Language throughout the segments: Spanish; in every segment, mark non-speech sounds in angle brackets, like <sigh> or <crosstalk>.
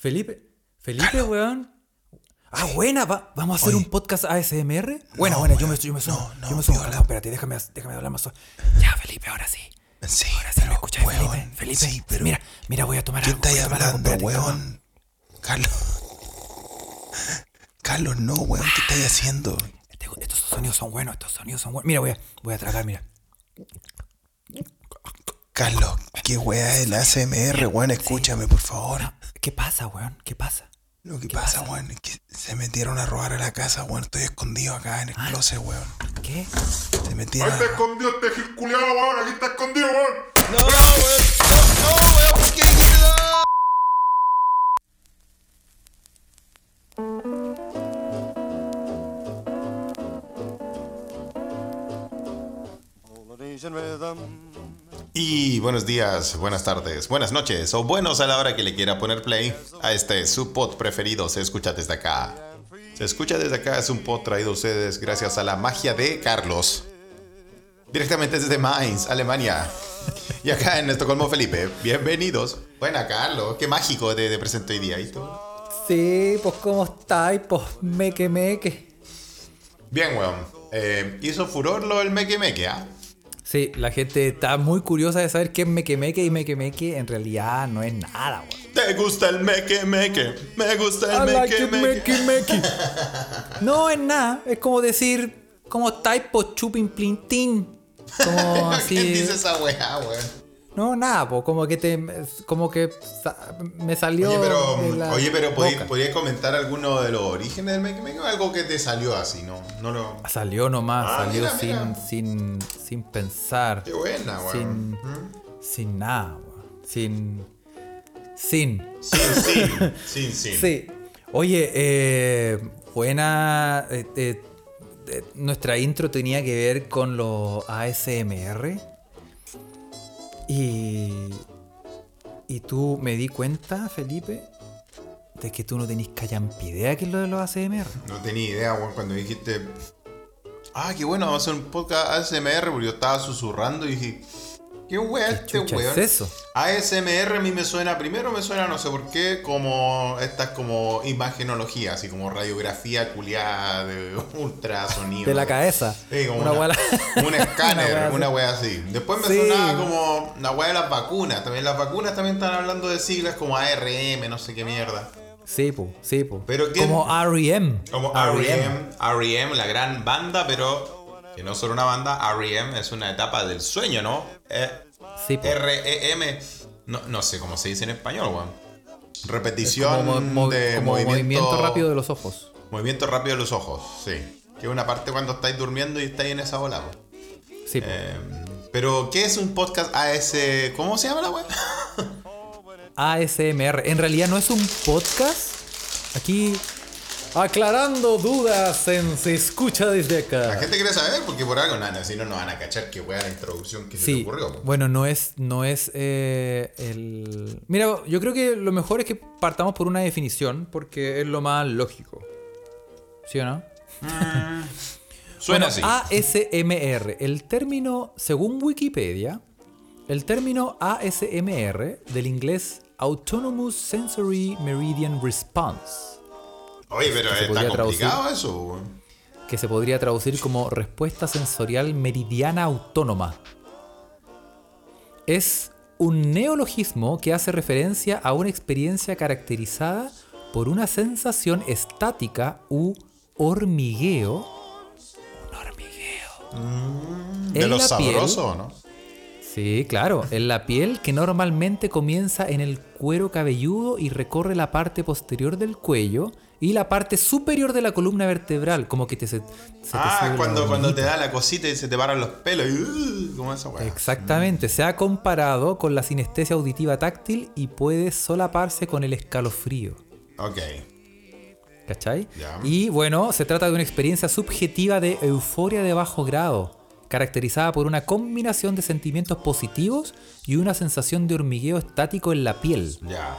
Felipe, Felipe, weón. Ah, buena, va- vamos a hacer Oye. un podcast ASMR. Buena, No, buena, yo me, yo me. No, no, yo me viola. Calma, espérate, déjame, déjame hablar más suave. Ya, Felipe, ahora sí. Sí, Ahora sí, ¿me escuchas, weón, Felipe? Felipe, sí, pero mira, mira, voy a tomar ¿Qué algo. voy estáis a tomar algo, hablando, espérate, calma. weón? Carlos. Carlos, no, weón, ¿qué estáis haciendo? Este- estos sonidos son buenos, estos sonidos son buenos. Mira, voy a, voy a tragar, mira. Carlos, qué weá es el ASMR, weón, escúchame, por favor. ¿Qué pasa, weón? ¿Qué pasa? Lo que pasa, weón, es que se metieron a robar a la casa, weón. Estoy escondido acá en el closet, weón. ¿Qué? Se metieron Ahí está escondido este gil culiao, weón. Aquí está escondido, weón. No, no, weón. No, no, weón, ¿por qué dijiste no? Polynesian rhythm. Y buenos días, buenas tardes, buenas noches o buenos a la hora que le quiera poner play a este su pod preferido. Se escucha desde acá. Se escucha desde acá es un pod traído a ustedes gracias a la magia de Carlos. Directamente desde Mainz, Alemania. Y acá en Estocolmo, Felipe. Bienvenidos. Buena, Carlos. Qué mágico te, te presento hoy día. ¿Y tú? Sí, pues ¿cómo estáis? Pues meque meque. Bien, weón. Eh, hizo furor lo del meque meque, ¿ah? Sí, la gente está muy curiosa de saber qué es meque meque y meque meque en realidad no es nada, weón. ¿Te gusta el meque meque? Me gusta el I like. <laughs> No es nada, es como decir, ¿cómo estáis? Pues chupin plintín. Como <laughs> así. ¿Quién dice esa weá, weón? No, nada, pues como que te. Como que me salió. Oye, pero, oye, pero ¿podí- boca. ¿podías comentar alguno de los orígenes del Make o algo que te salió así? No, no lo. Salió nomás, Ah, salió mira, sin, mira. sin, sin pensar. Qué buena, weón. Sin, sin nada, weón. Sin. Sin. Sin, <laughs> sin, sin, sin. Sí. Oye, eh, buena. eh, eh, eh, nuestra intro tenía que ver con los ASMR. Y. Y tú me di cuenta, Felipe, de que tú no tenés callampidea que es lo de los ASMR. No tenía idea, weón, cuando dijiste. Ah, qué bueno, vamos a hacer un podcast ASMR, porque yo estaba susurrando y dije. ¿Qué weá este weón? es eso? ASMR a mí me suena, primero me suena, no sé por qué, como estas como imagenología, así como radiografía culiada de <laughs> ultrasonido. De la cabeza. Sí, como Una una, <laughs> un escáner, <laughs> una así. wea así. Después me Sí. sonaba como la wea de las vacunas. También las vacunas también están hablando de siglas como ARM, no sé qué mierda. Sí, po, sí, po. Pero ¿quién- Como REM. Como REM, REM, la gran banda, pero que no solo una banda, REM es una etapa del sueño, ¿no? Eh, Sí, po. REM, no, no sé cómo se dice en español, weón. Repetición Como, de como movimiento, movimiento rápido de los ojos. Movimiento rápido de los ojos, sí. Que es una parte cuando estáis durmiendo y estáis en esa bola, weón. Sí, po. Eh, pero, ¿qué es un podcast AS? ¿Cómo se llama la web? <laughs> ASMR. En realidad no es un podcast. Aquí aclarando dudas en Se escucha desde La acá. gente quiere saber porque por algo, nada, si no, no van a cachar qué wea la introducción que se te ocurrió. po. bueno, no es, no es eh, el... Mira, yo creo que lo mejor es que partamos por una definición porque es lo más lógico. ¿Sí o no? <laughs> Suena Bueno, ah, así. ASMR. El término, según Wikipedia, el término ASMR del inglés Autonomous Sensory Meridian Response, Oye, pero se está complicado eso, que se podría traducir como respuesta sensorial meridiana autónoma. Es un neologismo que hace referencia a una experiencia caracterizada por una sensación estática u hormigueo. Un hormigueo. De en lo piel. sabroso, ¿no? Sí, claro, en la piel que normalmente comienza en el cuero cabelludo y recorre la parte posterior del cuello y la parte superior de la columna vertebral, como que te se, se te Ah, la cuando, cuando te da la cosita y se te paran los pelos. Y, uh, ¿Cómo esa weá? Exactamente, se ha comparado con la sinestesia auditiva táctil y puede solaparse con el escalofrío. Ok. ¿Cachai? Ya. Y bueno, se trata de una experiencia subjetiva de euforia de bajo grado, caracterizada por una combinación de sentimientos positivos y una sensación de hormigueo estático en la piel. Ya.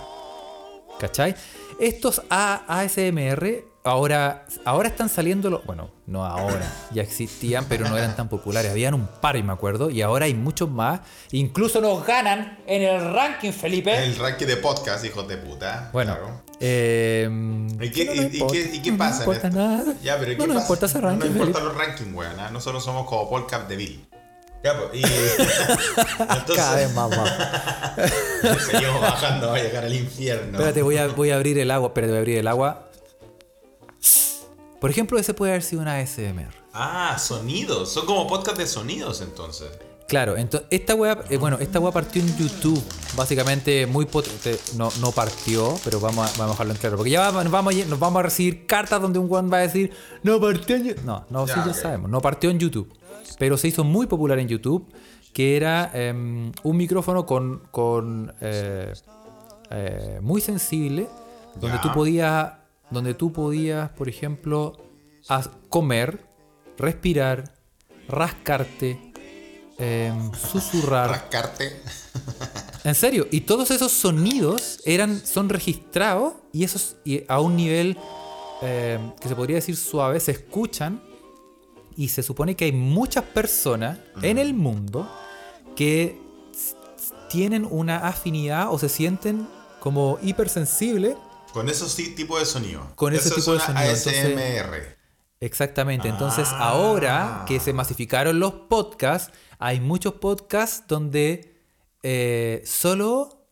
¿Cachai? Estos ASMR ahora, ahora están saliendo los. Bueno, no ahora, ya existían, pero no eran tan populares. Habían un par, y me acuerdo, y ahora hay muchos más. Incluso nos ganan en el ranking, Felipe. El ranking de podcast, hijos de puta. Bueno, Claro. eh, ¿Y qué, no y- nos y qué- importa, y qué no nos pasa? en importa esto? nada. Ya, pero ¿qué no nos pasa? importa ese No ranking. nos importan Felipe. los rankings, weón. ¿ah? Nosotros somos como podcast de Bill. Ya, pues, y. <laughs> Entonces, Cada vez más, más. <laughs> seguimos bajando, va a llegar al infierno. Espérate, voy a, voy a abrir el agua. Espérate, voy a abrir el agua. Por ejemplo, ese puede haber sido una ASMR. Ah, sonidos. Son como podcast de sonidos, entonces. Claro, entonces esta web, bueno, esta web partió en YouTube, básicamente muy potente, no, no partió, pero vamos a, vamos a dejarlo en claro, porque ya vamos, nos vamos, a, nos vamos a recibir cartas donde un weón va a decir, no partió en YouTube, no, no, Ya, sí ya sabemos, no partió en YouTube, pero se hizo muy popular en YouTube, que era em, un micrófono con, con eh, eh, muy sensible, donde tú podías, donde tú podías, por ejemplo, comer, respirar, rascarte, em, susurrar. Rascarte. En serio, y todos esos sonidos eran, son registrados y esos y a un nivel em, que se podría decir suave, se escuchan y se supone que hay muchas personas en el mundo que tienen una afinidad o se sienten como hipersensibles Con esos tipos de sonido. Con ese Eso tipo de es una sonido, entonces- ASMR. Exactamente. Entonces, Ah. ahora que se masificaron los podcasts, hay muchos podcasts donde eh, solo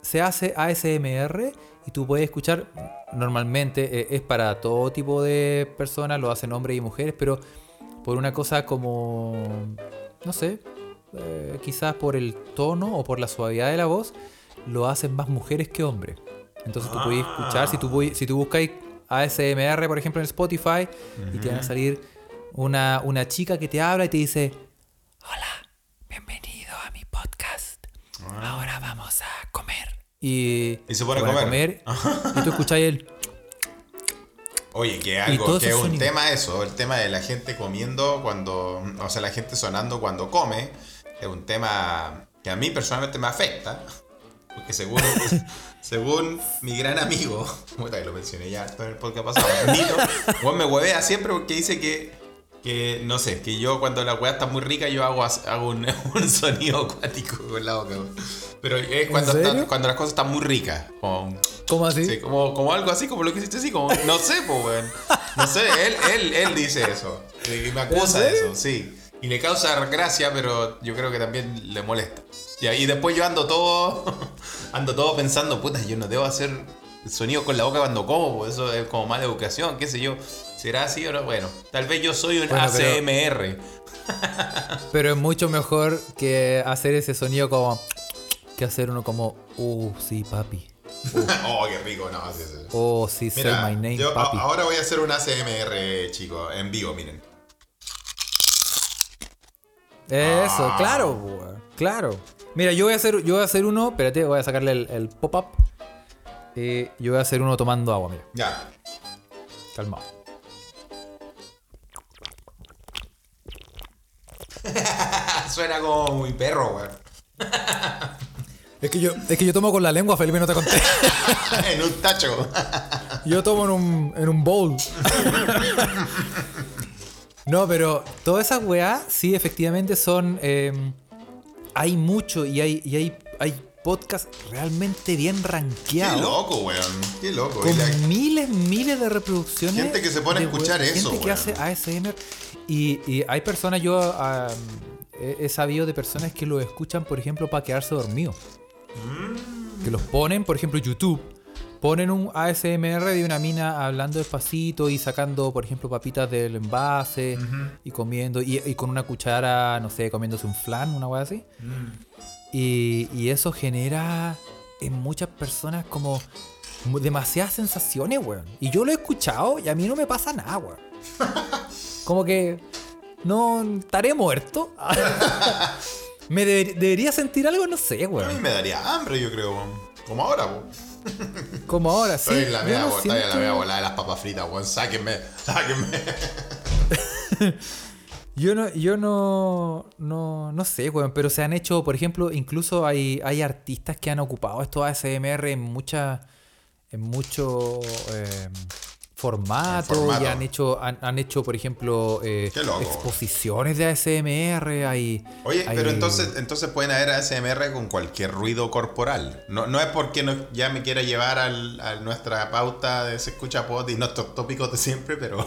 se hace ASMR y tú puedes escuchar. Normalmente eh, es para todo tipo de personas, lo hacen hombres y mujeres, pero por una cosa como. No sé. eh, quizás por el tono o por la suavidad de la voz, lo hacen más mujeres que hombres. Entonces tú puedes escuchar, si tú, voy- si tú buscáis ASMR, por ejemplo, en Spotify, y te van a salir una, una chica que te habla y te dice, hola, bienvenido a mi podcast. Ahora vamos a comer. Y, Y se pone a van comer. y tú escucháis el... <laughs> Oye, que algo, que es un tema eso, el tema de la gente comiendo cuando, o sea, la gente sonando cuando come, es un tema que a mí personalmente me afecta, porque según, <laughs> según mi gran amigo, <laughs> que lo mencioné ya en el podcast pasado, Nito, weón, <laughs> me huevea siempre porque dice que, que, no sé, que yo cuando la hueá está muy rica yo hago, hago un, <laughs> un sonido acuático con la boca, pero es cuando, está- cuando las cosas están muy ricas, como... ¿Cómo así? Sí, como, como algo así, como lo que hiciste así, como, no sé, pues, weón. No sé, él, él, él dice eso. Y me acusa de eso, sí. Y le causa gracia, pero yo creo que también le molesta. Y después yo ando todo, <laughs> ando todo pensando, puta, yo no debo hacer sonido con la boca cuando como, eso es como mala educación, qué sé yo. ¿Será así o no? Bueno, tal vez yo soy un Bueno, ACMR. Pero es mucho mejor que hacer ese sonido como... Que hacer uno como... Uh, sí, papi. <laughs> oh, qué rico, no, sí, sí. Oh, sí, say Mira, my name, yo papi. ahora voy a hacer un ACMR, chicos, en vivo, miren. Eso, Ah. claro, claro. Mira, yo voy a hacer, yo voy a hacer uno, espérate, voy a sacarle el, el pop-up. Eh, yo voy a hacer uno tomando agua, mira, Ya. calmado. <laughs> Suena como muy perro, weón. Es que yo, es que yo tomo con la lengua, Felipe, no te conté. <laughs> en un tacho. Yo tomo en un, en un bowl. no, pero todas esas weas, sí, efectivamente son. eh, hay mucho y hay, y hay, hay podcasts realmente bien Qué rankeados. loco, weón. Qué loco. Con la- miles, miles de reproducciones. Gente que se pone a escuchar we- eso, Gente que weón. hace ASMR. Y, y hay personas, yo he, he sabido de personas que lo escuchan, por ejemplo, para quedarse dormido. Mm. Que los ponen, por ejemplo, YouTube. Ponen un ASMR de una mina hablando despacito y sacando, por ejemplo, papitas del envase y comiendo, y, y con una cuchara, no sé, comiéndose un flan, una cosa así. Mm. Y, y eso genera en muchas personas como demasiadas sensaciones, weón. Y yo lo he escuchado y a mí no me pasa nada, weón. <laughs> Como que no estaré muerto. <laughs> me deber- debería sentir algo, no sé, A mí weón. me daría hambre, yo creo, weón. Como ahora, weón. <laughs> Como ahora, sí. Estoy en la media, no weón. La volada de las papas fritas, weón. Sáquenme, sáquenme. Yo no, yo no, no, no sé, weón, pero se han hecho, por ejemplo, incluso hay, hay artistas que han ocupado estos ASMR en muchas, en muchos eh, formato, formato. y han hecho, han, han hecho, por ejemplo, eh, exposiciones de ASMR. Hay, Oye, hay- pero entonces, entonces pueden haber ASMR con cualquier ruido corporal. No, no es porque no- ya me quiera llevar al- a nuestra pauta de se escucha pod y nuestros tópicos de siempre, pero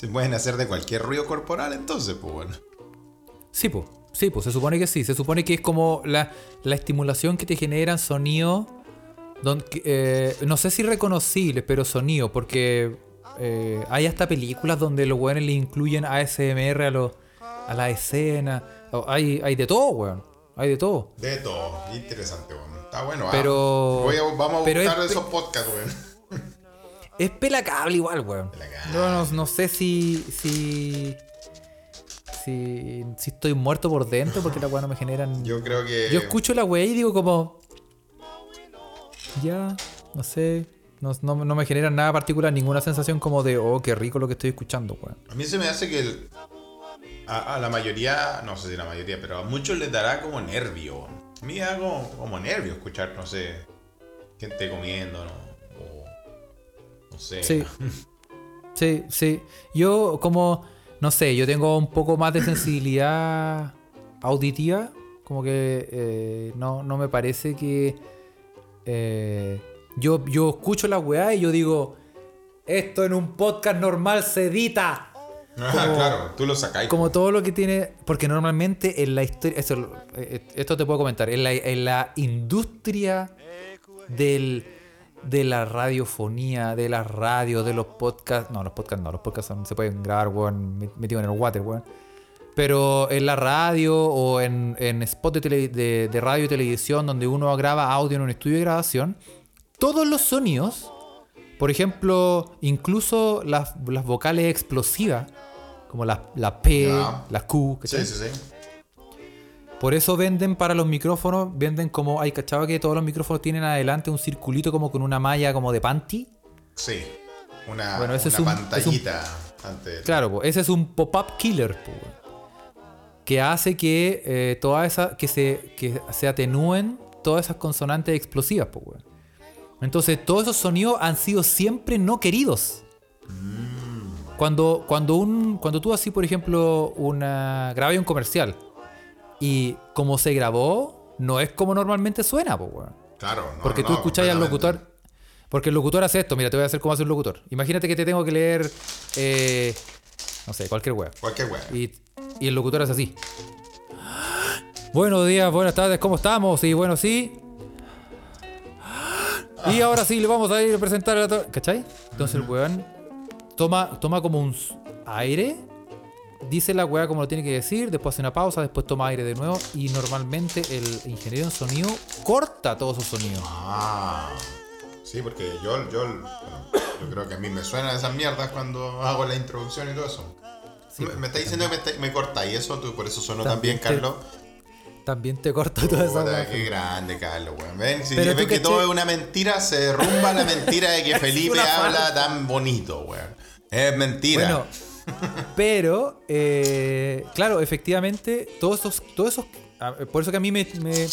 se pueden hacer de cualquier ruido corporal, entonces, pues bueno. Sí, pues. Sí, pues se supone que sí. Se supone que es como la, la estimulación que te generan don- que, eh, no sé si reconocibles, pero sonido. Porque eh, hay hasta películas donde los weones le incluyen ASMR a, los a la escena. Hay, hay de todo, weón. Hay de todo. De todo, interesante, weón. Está bueno, ah. Pero- Voy a- vamos a pero buscar es- esos podcasts, weón. Es pelacable igual, weón. Pelacable. Yo no, no sé si, si. Si. Si estoy muerto por dentro porque las weas no me generan. Yo creo que. Yo escucho la wea y digo como. Ya, no sé. No, no- no me genera nada particular, ninguna sensación como de, oh, qué rico lo que estoy escuchando, weón. A mí se me hace que el- a, a la mayoría, no sé si la mayoría, pero a muchos les dará como nervio. A mí me da como, como nervio escuchar, no sé, gente comiendo, ¿no? O, sé. Sí. Sí, sí. Yo como, no sé, yo tengo un poco más de sensibilidad auditiva. Como que eh, no, no me parece que... eh, yo, yo escucho la weá y yo digo, esto en un podcast normal se edita. <laughs> Ah, claro, tú lo sacáis. Como todo lo que tiene. Porque normalmente en la historia. Esto, eh, esto te puedo comentar. En la, en la industria del, de la radiofonía, de la radio, de los podcasts. No, los podcasts no. Los podcasts se pueden grabar, weón, metido en el water, weón. Pero en la radio o en, en spot de, tele- de- de radio y televisión donde uno graba audio en un estudio de grabación, todos los sonidos, por ejemplo, incluso las, las vocales explosivas, como la, la P, la Q, ¿cachai? Sí, sí, sí. Por eso venden para los micrófonos, venden como, hay cachado que todos los micrófonos tienen adelante un circulito como con una malla como de panty. Sí. Una, Bueno, ese una es un- pantallita antes. Claro, po, ese es un pop-up killer, weón. que hace que eh, todas esas, que se, que se atenúen todas esas consonantes explosivas, po, weón. Entonces, todos esos sonidos han sido siempre no queridos. Cuando, cuando, un, cuando tú así, por ejemplo, una grabas un comercial y como se grabó, no es como normalmente suena, weón. Claro, no, Porque no, tú escuchas al locutor. Porque el locutor hace esto. Mira, te voy a hacer como hace un locutor. Imagínate que te tengo que leer. eh, no sé, cualquier web. Cualquier weá. Y, y el locutor hace así. Buenos días, buenas tardes, ¿cómo estamos? Y bueno, sí. Y ahora sí, le vamos a ir a presentar a la... ¿Cachai? Entonces el weón toma, toma como un aire, dice la weá como lo tiene que decir, después hace una pausa, después toma aire de nuevo y normalmente el ingeniero en sonido corta todos esos sonidos. Ah. Sí, porque yo, yo, yo creo que a mí me suenan esas mierdas cuando hago la introducción y todo eso. Sí, me, me está diciendo que me, está- me corta y eso, tú por eso sonó También también, te- Carlos. También te corta toda esa Puta, qué grande, Carlos, weón. Ven, si ven que cachai- todo es una mentira, se derrumba la mentira de que <laughs> Felipe habla tan bonito, weón. Es mentira. Bueno, pero, eh, claro, efectivamente, todos esos, todos esos, por eso que a mí me, me-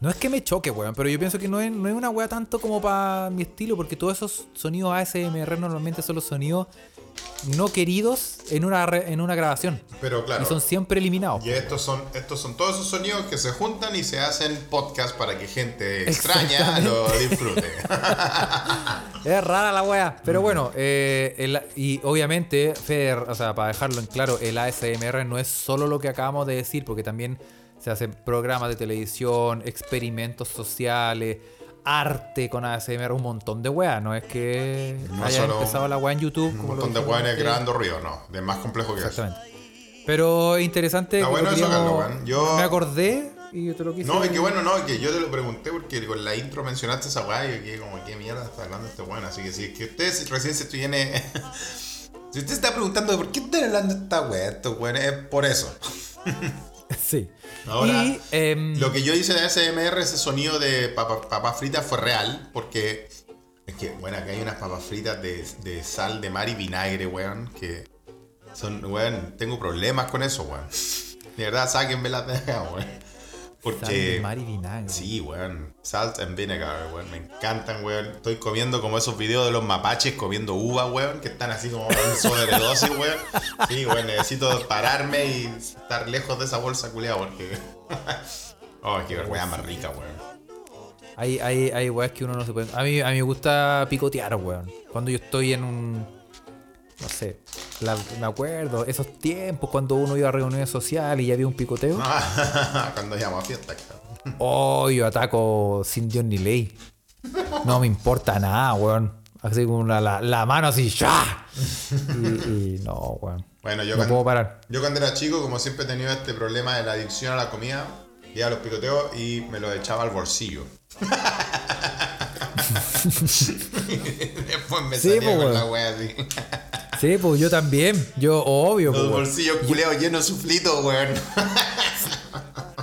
no es que me choque, weón, pero yo pienso que no es, no es una weá tanto como para mi estilo, porque todos esos sonidos ASMR normalmente son los sonidos no queridos en una, re- en una grabación Pero claro. y son siempre eliminados. Y estos son, estos son todos esos sonidos que se juntan y se hacen podcast para que gente extraña lo disfrute. <laughs> Es rara la wea. Pero bueno, eh, el- y obviamente, Feder, o sea, para dejarlo en claro, el ASMR no es solo lo que acabamos de decir, porque también se hacen programas de televisión, experimentos sociales, arte con ASMR, un montón de weas. No es que No haya empezado la wea en YouTube. Un como montón de antes. grabando ruido, no. De más complejo que eso. Exactamente. Pero es interesante. Que bueno eso, Carlos, weón. Yo- Me acordé y yo te lo quise. No, es que bueno, no, es que yo te lo pregunté porque con la intro mencionaste esa weá y yo quedé como, ¿qué mierda está hablando este weón? Así que si es que usted recién se tiene. <laughs> si usted está preguntando por qué está hablando esta weá, estos weones, es por eso. <laughs> <laughs> Sí. Ahora, y, em, Lo que yo hice de ASMR, ese sonido de papa- papas fritas fue real, porque es que, bueno, acá hay unas papas fritas de, de sal de mar y vinagre, weón, que son, weón, tengo problemas con eso, weón. De verdad, sáquenme las <laughs> de weón. Sal de Porque. mar y vinagre. Sí, weón. Salt and vinegar, weón. Me encantan, weón. Estoy comiendo como esos videos de los mapaches comiendo uva, weón. Que están así como en sobredosis, weón. Sí, weón. Necesito pararme y estar lejos de esa bolsa culiada porque. <laughs> oh, qué weón más rica, weón. Hay, hay, hay weas que uno no se puede. A mí, a mí me gusta picotear, weón. Cuando yo estoy en un. No sé. La- me acuerdo, esos tiempos cuando uno iba a reuniones sociales y había un picoteo. <laughs> Cuando llamo a fiesta, cabrón. Oh, yo ataco sin Dios ni ley. No me importa nada, weón. Así como la, la, la mano así, ¡ya! Y, y no, weón. Bueno, yo no cuando, puedo parar. yo cuando era chico, como siempre he tenido este problema de la adicción a la comida, iba a los picoteos y me lo echaba al bolsillo. <laughs> <laughs> Después me salía po, con la wea así. Sí, pues yo también. Yo, obvio, Los pues, bolsillos culeados llenos de suflito, weón.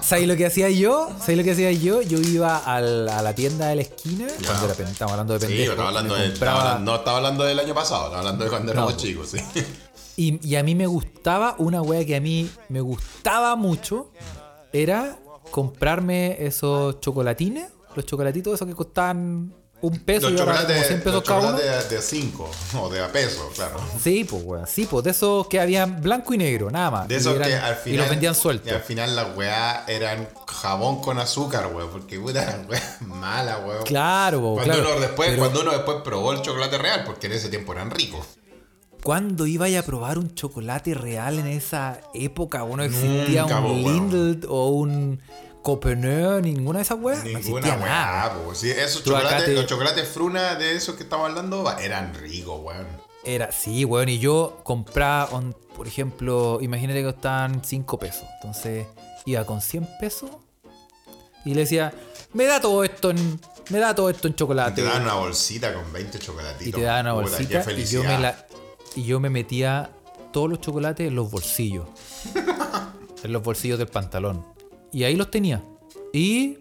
¿Sabes lo que hacía yo? ¿Sabes lo que hacía yo? Yo iba al- a la tienda de la esquina. Cuando era pen- estamos hablando de Sí, pendejo. estaba hablando me de, compraba- estaba hablando- no estaba hablando del año pasado, estaba hablando de cuando éramos No, chicos, sí. Y, y a mí me gustaba, una wea que a mí me gustaba mucho, era comprarme esos chocolatines, los chocolatitos esos que costaban un peso Los y ahora como 100 chocolates, pesos los cada uno. de 5 <laughs> o de a peso, claro. Sí, pues, weón. Sí, pues, de esos que habían blanco y negro, nada más. De Y esos eran- que al final. Y los vendían Y sueltos. al final las weá eran jabón con azúcar, weón. Porque puta eran weá malas, weón. Claro, po, Cuando, claro. uno después, Pero cuando uno después probó el chocolate real, porque en ese tiempo eran ricos. ¿Cuándo iba a probar un chocolate real en esa época? Bueno, existía Nunca, un weón. Lindl o un Copenhague, ninguna de esas weas. No Ninguna weá, po. Sí, esos chocolates, te- los chocolates fruna de esos que estamos hablando, eran ricos, weón. Era, sí, weón, y yo compraba, on- por ejemplo, imagínate que costaban 5 pesos. Entonces iba con 100 pesos y le decía, me da todo esto en, me da todo esto en Y chocolate. te dan una bolsita con 20 chocolatitos. Y te daban una Puta, bolsita y yo, me la, y yo me metía todos los chocolates en los bolsillos. <laughs> en los bolsillos del pantalón. Y ahí los tenía. Y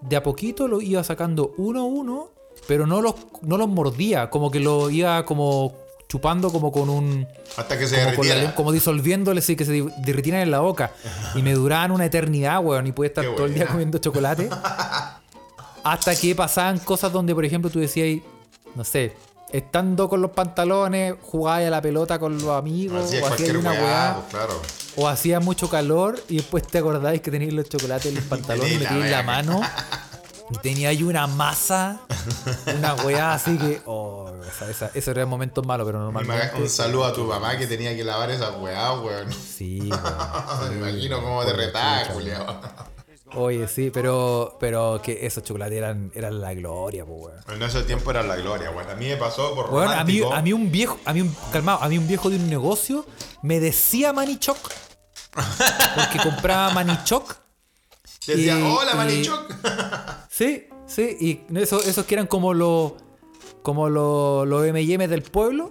de a poquito los iba sacando uno a uno, pero no los, no los mordía, como que lo iba como chupando como con un... Hasta que se Como, la como disolviéndole, sí, que se derritieran en la boca. Y me duraban una eternidad, weón. Y pude estar Qué todo el día comiendo chocolate. Hasta que pasaban cosas donde, por ejemplo, tú decías, no sé, estando con los pantalones, jugabas a la pelota con los amigos, o hacías una weá, weá, pues, claro. O hacía mucho calor y después te acordáis que tenías los chocolates en los <laughs> pantalones, la metías la mano. Y tenía ahí una masa, una weá así que. <laughs> Oh, esa, esa, esos eran momentos malos, pero normalmente. Un saludo a tu mamá que tenía que lavar esa weá, weón. Sí, weón. <laughs> Me imagino cómo te retaba, culiao. Oye, sí, pero, pero que esos chocolates eran, eran la gloria, pues, weón. En ese tiempo era la gloria, weón. A mí me pasó por Weón, a mí, a mí un viejo, a mí un, calmado, a mí un viejo de un negocio me decía Manichoc. Porque compraba Manichoc. <laughs> Decía, y- hola, y- Manichoc. <laughs> Sí, sí, y esos, esos que eran como los como los los M&M's del pueblo,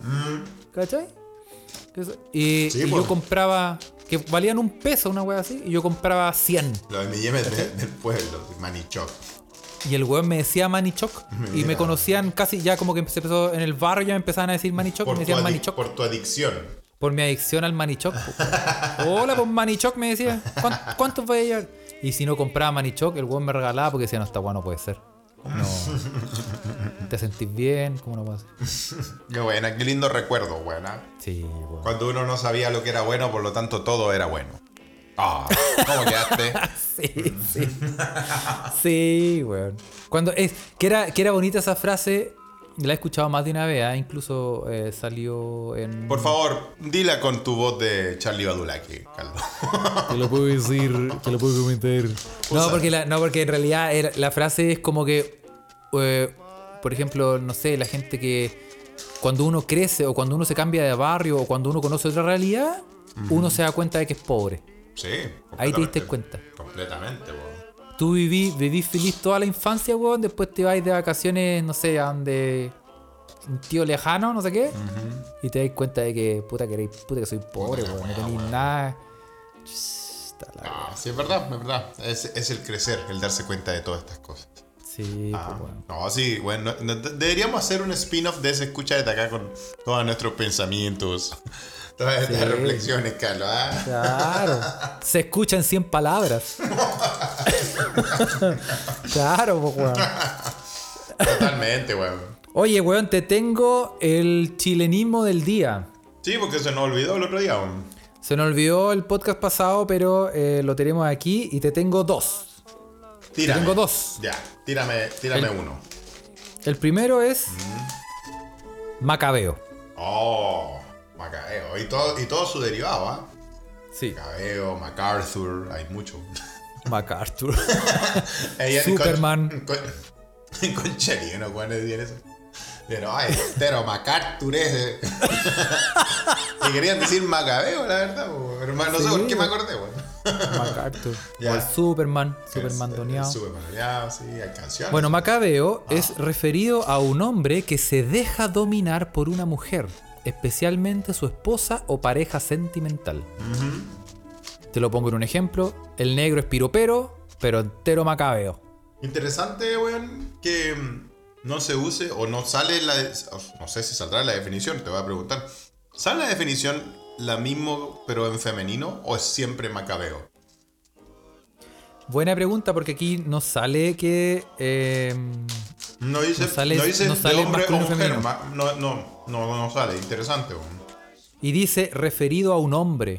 ¿cachai? Eso- Y, Sí, y yo compraba, que valían un peso, una wea así, y yo compraba 100. Los M&M's de- del pueblo, Manichoc. Y el weón me decía Manichoc, <laughs> y me conocían casi ya como que se empezó en el barrio, ya me empezaban a decir Manichoc, Por me decían Manichoc. por tu adicción. Por mi adicción al manichoc. <laughs> Hola, pues manichoc me decía. ¿Cuán- ¿Cuántos voy a llevar? Y si no compraba manichoc, el weón me regalaba porque decía, no, está bueno, no puede ser. No. <laughs> ¿Te sentís bien? ¿Cómo no ser? <laughs> Qué buena, qué lindo recuerdo, buena. Sí, weón. Cuando uno no sabía lo que era bueno, por lo tanto todo era bueno. Ah, ¿cómo quedaste? <laughs> Sí, sí. Sí, weón. Cuando es, que era, que era bonita esa frase, la he escuchado más de una vez, ¿ah? incluso eh, salió en. Por favor, dila con tu voz de Charlie Badulaki, Caldo. <laughs> Te lo puedo decir, te lo puedo comentar. No, porque, la, no, porque en realidad la frase es como que, eh, por ejemplo, no sé, la gente que cuando uno crece o cuando uno se cambia de barrio o cuando uno conoce otra realidad, uno se da cuenta de que es pobre. Sí. Ahí te diste cuenta. Completamente, weón. Tú viví, viví feliz toda la infancia, weón, después te vas de vacaciones, no sé, a donde un tío lejano, no sé qué, y te das cuenta de que, puta que, eres- puta que soy pobre, weón, no tenéis nada. La Ah, sí, es verdad, es verdad. Es, es el crecer, el darse cuenta de todas estas cosas. Sí, Ah, pues, weón. no, sí, bueno, no- deberíamos hacer un spin-off de ese escucha desde acá con todos nuestros pensamientos, <laughs> todas estas Sí. reflexiones, Carlos. ¿ah? Claro. <laughs> Se escuchan 100 palabras. <laughs> claro, pues, weón. Totalmente, weón. Oye, weón, te tengo el chilenismo del día. Sí, porque se nos olvidó el otro día, weón. Se nos olvidó el podcast pasado, pero eh, lo tenemos aquí y te tengo dos. Tírame. tengo dos. Ya, tírame, tírame El- uno. El primero es Macabeo. Oh, Macabeo. Y todo, y todo su derivado, ¿ah? Sí, Macabeo, MacArthur, hay mucho. MacArthur. <laughs> Superman. Con, con, con Cheli, ¿no? ¿Cuándo decían eso? Pero, ay, pero MacArthur es. y <laughs> querían decir Macabeo, la verdad, hermano. No sé por qué me acordé, weón. <laughs> MacArthur. Ya. O el Superman. Superman doneado. Superman sí, hay canciones. Bueno, Macabeo es referido a un hombre que se deja dominar por una mujer, especialmente su esposa o pareja sentimental. Te lo pongo en un ejemplo. El negro es piropero, pero entero Macabeo. Interesante, weón, que mm, no se use o no sale la. No sé si saldrá la definición, te voy a preguntar. ¿Sale la definición la mismo pero en femenino o es siempre macabeo? Buena pregunta porque aquí no sale que... eh, No dice, No sale- no dice no de sale hombre o mujer. No, no, no, no sale. Interesante, y dice referido a un hombre.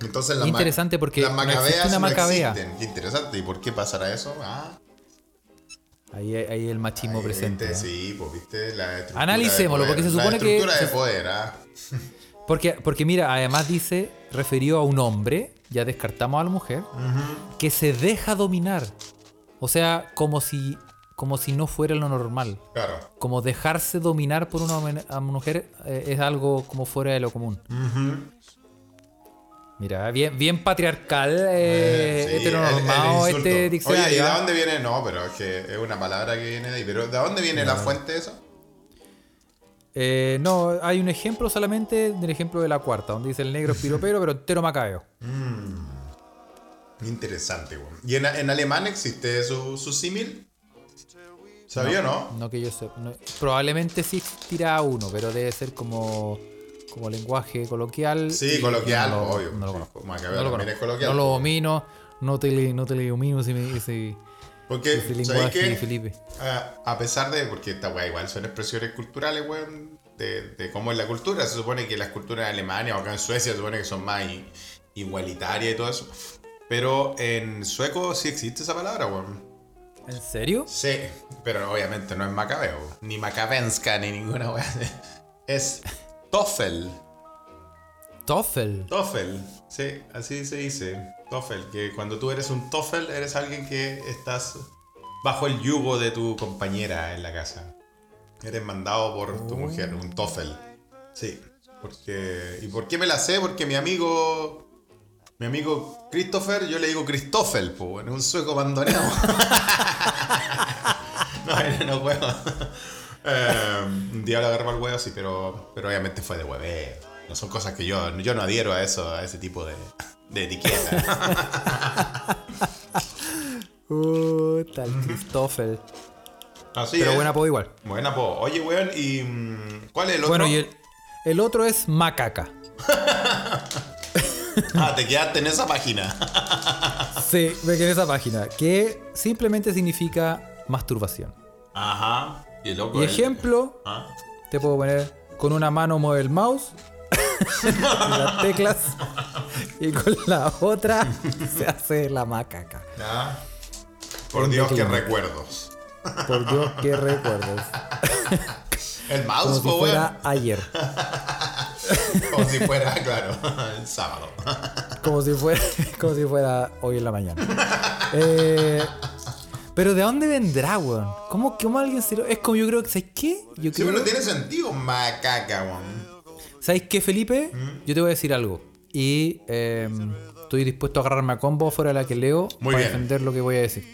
Entonces las ma- Interesante porque las macabeas una macabea. existen. Qué interesante. ¿Y por qué pasará eso? Ah, Ahí, ahí el machismo ahí, presente. Sí, pues viste la estructura Analicémoslo, de poder. porque se supone la que- estructura de poder, ah. <laughs> Porque, porque mira, además dice referido a un hombre, ya descartamos a la mujer, que se deja dominar. O sea, como si, como si no fuera lo normal. Claro. Como dejarse dominar por una mujer eh, es algo como fuera de lo común. Mira, bien, bien patriarcal, eh, Sí, heteronormado el- el insulto. este Oye, ¿y diccionario. de ¿ah? dónde viene? No, pero es que es una palabra que viene de ahí. Pero ¿de dónde viene la fuente de eso? Eh, no, hay un ejemplo solamente del ejemplo de la cuarta, donde dice el negro es piropero, pero entero macabeo. Interesante, weón. ¿Y en, en alemán existe su, su símil? ¿Sabía o no? No que yo sé. no- probablemente sí existirá uno, pero debe ser como, como lenguaje coloquial. Sí, coloquial, no lo- obvio. No lo conozco. Macabeo No lo, también es conozco. coloquial, No lo domino, no te, no te le ilumino ese, ese, Porque, ¿sabes qué? Felipe. Ah, a pesar de, porque esta weá igual son expresiones culturales, weón, de, de cómo es la cultura. Se supone que las culturas en Alemania o acá en Suecia se supone que son más igualitarias y todo eso. Pero en sueco sí existe esa palabra, weón. ¿En serio? Sí, pero obviamente no es macabeo, ni macabenska, ni ninguna weá. Es Toffel. Toffel. Toffel, sí, así se dice. Toffel, que cuando tú eres un Toffel, eres alguien que estás bajo el yugo de tu compañera en la casa. Eres mandado por tu mujer, un Toffel. Sí, porque. ¿Y por qué me la sé? Porque mi amigo. Mi amigo Christopher, yo le digo Christoffel, pues, bueno, un sueco mandoneado. <laughs> no, no puedo. <laughs> Eh, un día lo agarró al huevo, sí, pero, pero obviamente fue de hueveo. No son cosas que yo, yo no adhiero a eso, a ese tipo de, de etiqueta. <laughs> Uh, tal Christoffel. Así Pero es. buena apodo igual. Buena po. Oye, weón, ¿y mm, cuál es el otro? Bueno, y el, el otro es macaca. <laughs> Ah, te quedaste en esa página. <laughs> Sí, me quedé en esa página. Que simplemente significa masturbación. Ajá. Y, el loco Y ejemplo, Ah. te puedo poner con una mano mueve el mouse, <laughs> las teclas, y con la otra se hace la macaca. Por Dios, qué recuerdos. Por Dios, qué recuerdos. El Como mouse, si po, weón. fuera ayer. <laughs> Como si fuera, claro, el sábado. Como si fuera, como si fuera hoy en la mañana. Eh, pero ¿de dónde vendrá, weón? ¿Cómo, cómo alguien se lo.? Es como yo creo que. ¿Sabes qué? Yo Sí, creo. pero tiene sentido, macaca, weón. ¿Sabes qué, Felipe? Yo te voy a decir algo. Y eh, estoy dispuesto a agarrarme a combo fuera de la que leo Muy para bien. defender lo que voy a decir.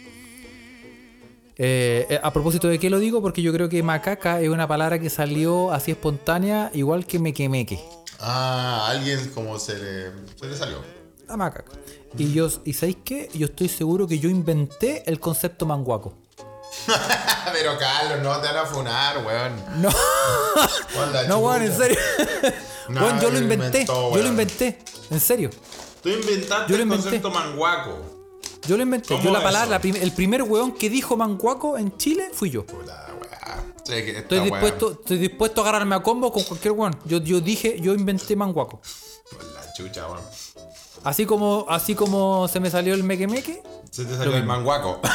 Eh, eh, a propósito de qué lo digo, porque yo creo que macaca es una palabra que salió así espontánea, igual que mequemeque. Ah, alguien como se le, se le salió. La macaca. Y yo, ¿y sabéis qué? Yo estoy seguro que yo inventé el concepto manguaco. <laughs> Pero Carlos, no te van a funar, weón. No, no, weón, en serio. Weón, yo lo inventé. inventó, yo lo inventé. En serio. Tú inventaste Yo lo el inventé. concepto manguaco. Yo lo inventé. ¿Cómo Yo la palabra, la prim- el primer weón que dijo manguaco en Chile fui yo. Puta Estoy dispuesto, estoy dispuesto a agarrarme a combo con cualquier weón. Yo, yo dije, yo inventé manguaco. Por la chucha, weón. Así como, así como se me salió el meque meque. Se te salió el manguaco. <laughs>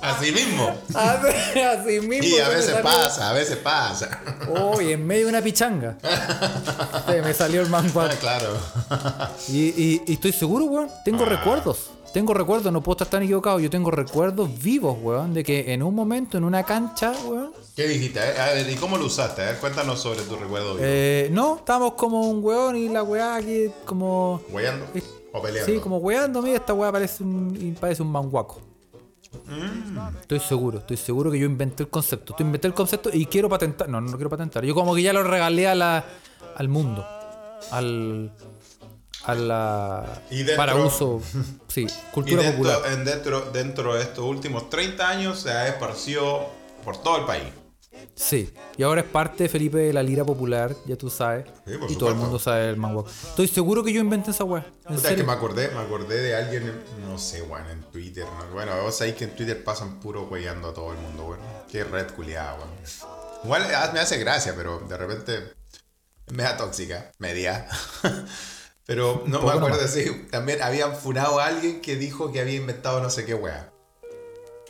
Así mismo. Así mismo. Y a veces salió. pasa, a veces pasa. Uy, en medio de una pichanga. <laughs> Se me salió el manguaco. claro. Y, y- y estoy seguro, weón. Tengo Ah. recuerdos. Tengo recuerdos, no puedo estar tan equivocado. Yo tengo recuerdos vivos, weón, de que en un momento, en una cancha, weón. ¿Qué dijiste? A ver, ¿y cómo lo usaste? A ver, cuéntanos sobre tu recuerdo. vivo. eh, no, estábamos como un weón y la weá que como. ¿Guayando? ¿O peleando? Sí, como weando, mira, esta weá parece un, y parece un manguaco. Mm. Estoy seguro, estoy seguro que yo inventé el concepto. Tú inventé el concepto y quiero patentar. No, no lo quiero patentar. Yo como que ya lo regalé a la, al mundo. Al. A la. Y dentro- para uso. <laughs> Sí, Y cultura dentro, popular. en dentro, dentro de estos últimos 30 años se ha esparcido por todo el país. Sí. Y ahora es parte de Felipe de la Lira Popular, ya tú sabes. Sí, y todo el supuesto. mundo sabe el manguaco. Estoy seguro que yo inventé esa weá. En Puta, es que me acordé, me acordé de alguien, no sé, weón, en Twitter. ¿no? Bueno, vos sabéis que en Twitter pasan puro weyando a todo el mundo, weón. Qué red culiada, weón. Igual ah, me hace gracia, pero de repente me da tóxica, media. <laughs> pero no me acuerdo nomás. si también habían funado a alguien que dijo que había inventado no sé qué weá.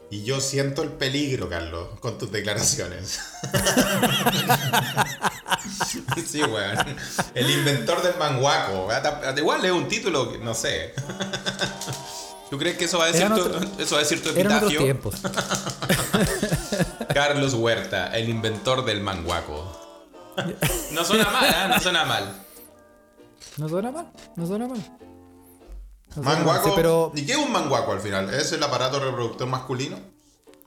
Y yo siento el peligro, Carlos, con tus declaraciones. <laughs> sí, weón. El inventor del manguaco. Igual es un título, que no sé. ¿Tú crees que eso va a decir, tu, eso va a decir tu Eran otros epitafio? tiempos. <laughs> Carlos Huerta, el inventor del manguaco. <laughs> No suena mal, ¿eh? No suena mal. No suena mal, no suena mal. Suena mal, Manguaco. pero, ¿Y qué es un manguaco al final? ¿Es el aparato reproductor masculino?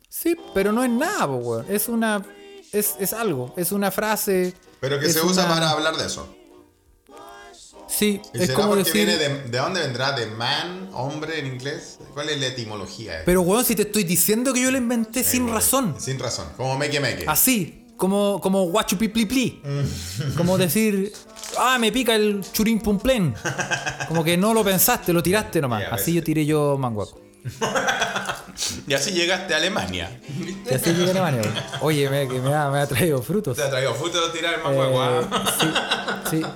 sí, pero no es nada, weón. Es una. Es, es algo, es una frase. Pero que se usa una- para hablar de eso. Sí, ¿Y es será como decir. viene de, de dónde vendrá? ¿De man, hombre en inglés? ¿Cuál es la etimología? Pero, weón, si te estoy diciendo que yo lo inventé sin razón. Sin razón. Como meque meque. Así, como, como guachupipli Como decir, ah, me pica el churín pumplén. Como que no lo pensaste, lo tiraste nomás. Ya, Así yo tiré yo manguaco. Y así llegaste a Alemania. Y así llegué a Alemania. Oye, me, que me, ha, me ha traído frutos. Te ha traído fruto tirar el manguaco. Eh, ¿ah? sí, sí, <laughs>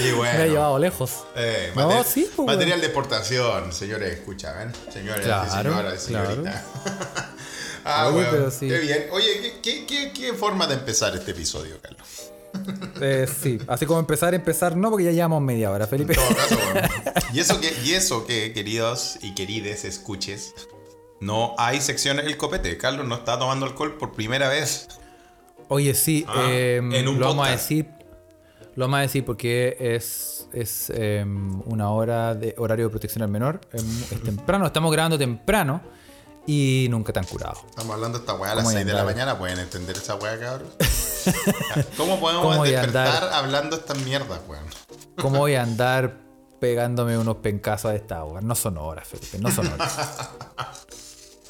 Y bueno. me ha llevado lejos. Eh, No, mater- sí, pues, material de exportación, señores, escucha, ¿ven? Señores y señoras, señorita. <laughs> ah, Oye, bueno, pero sí. qué bien. Oye, ¿qué, qué, qué, qué forma de empezar este episodio, Carlos? <laughs> Eh, sí, así como empezar, empezar, no, porque ya llevamos media hora, Felipe. En todo caso, <laughs> bueno. Y eso que, y eso que, queridos y querides escuches, no hay sección en el copete. Carlos no está tomando alcohol por primera vez. Oye, sí, Ah, eh, en un lo vamos a decir. Lo vamos a decir porque es, es eh, una hora de horario de protección al menor. Es, es temprano, estamos grabando temprano y nunca tan curado. Estamos hablando de esta weá a las ¿Cómo 6 de la mañana. ¿Pueden entender esa weá, cabrón? <laughs> ¿Cómo podemos ¿Cómo voy a despertar andar? hablando estas mierdas, weón? ¿Cómo voy a <laughs> andar pegándome unos pencazos a esta hora? No son horas, Felipe, no son horas. <laughs>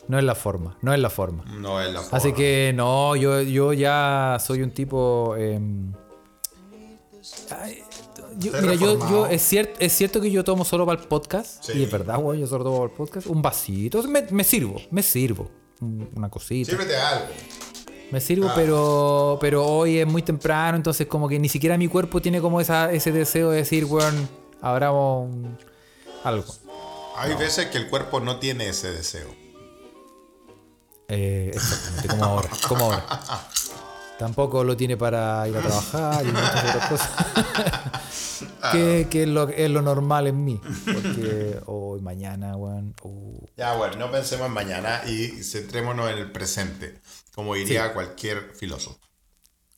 No es la forma, no es la forma. No es la forma. Así que no, yo, yo ya soy un tipo. em, ay, yo- mira, yo, es, cierto, es cierto que yo tomo solo para el podcast. Sí. Y es verdad, güey, yo solo tomo para el podcast. Un vasito. Me, me sirvo, me sirvo. Un- Una cosita. Sírvete algo. Me sirvo, Ah. pero, pero hoy es muy temprano, entonces como que ni siquiera mi cuerpo tiene como esa, ese deseo de decir, weón, abramos un- algo. Hay veces que el cuerpo no tiene ese deseo. Eh, exactamente, como ahora, como ahora. <laughs> Tampoco lo tiene para ir a trabajar y muchas otras cosas. <laughs> que que es, lo, es lo normal en mí. Porque <laughs> hoy, mañana, weón. Ya, bueno, no pensemos en mañana y centrémonos en el presente, como diría cualquier filósofo.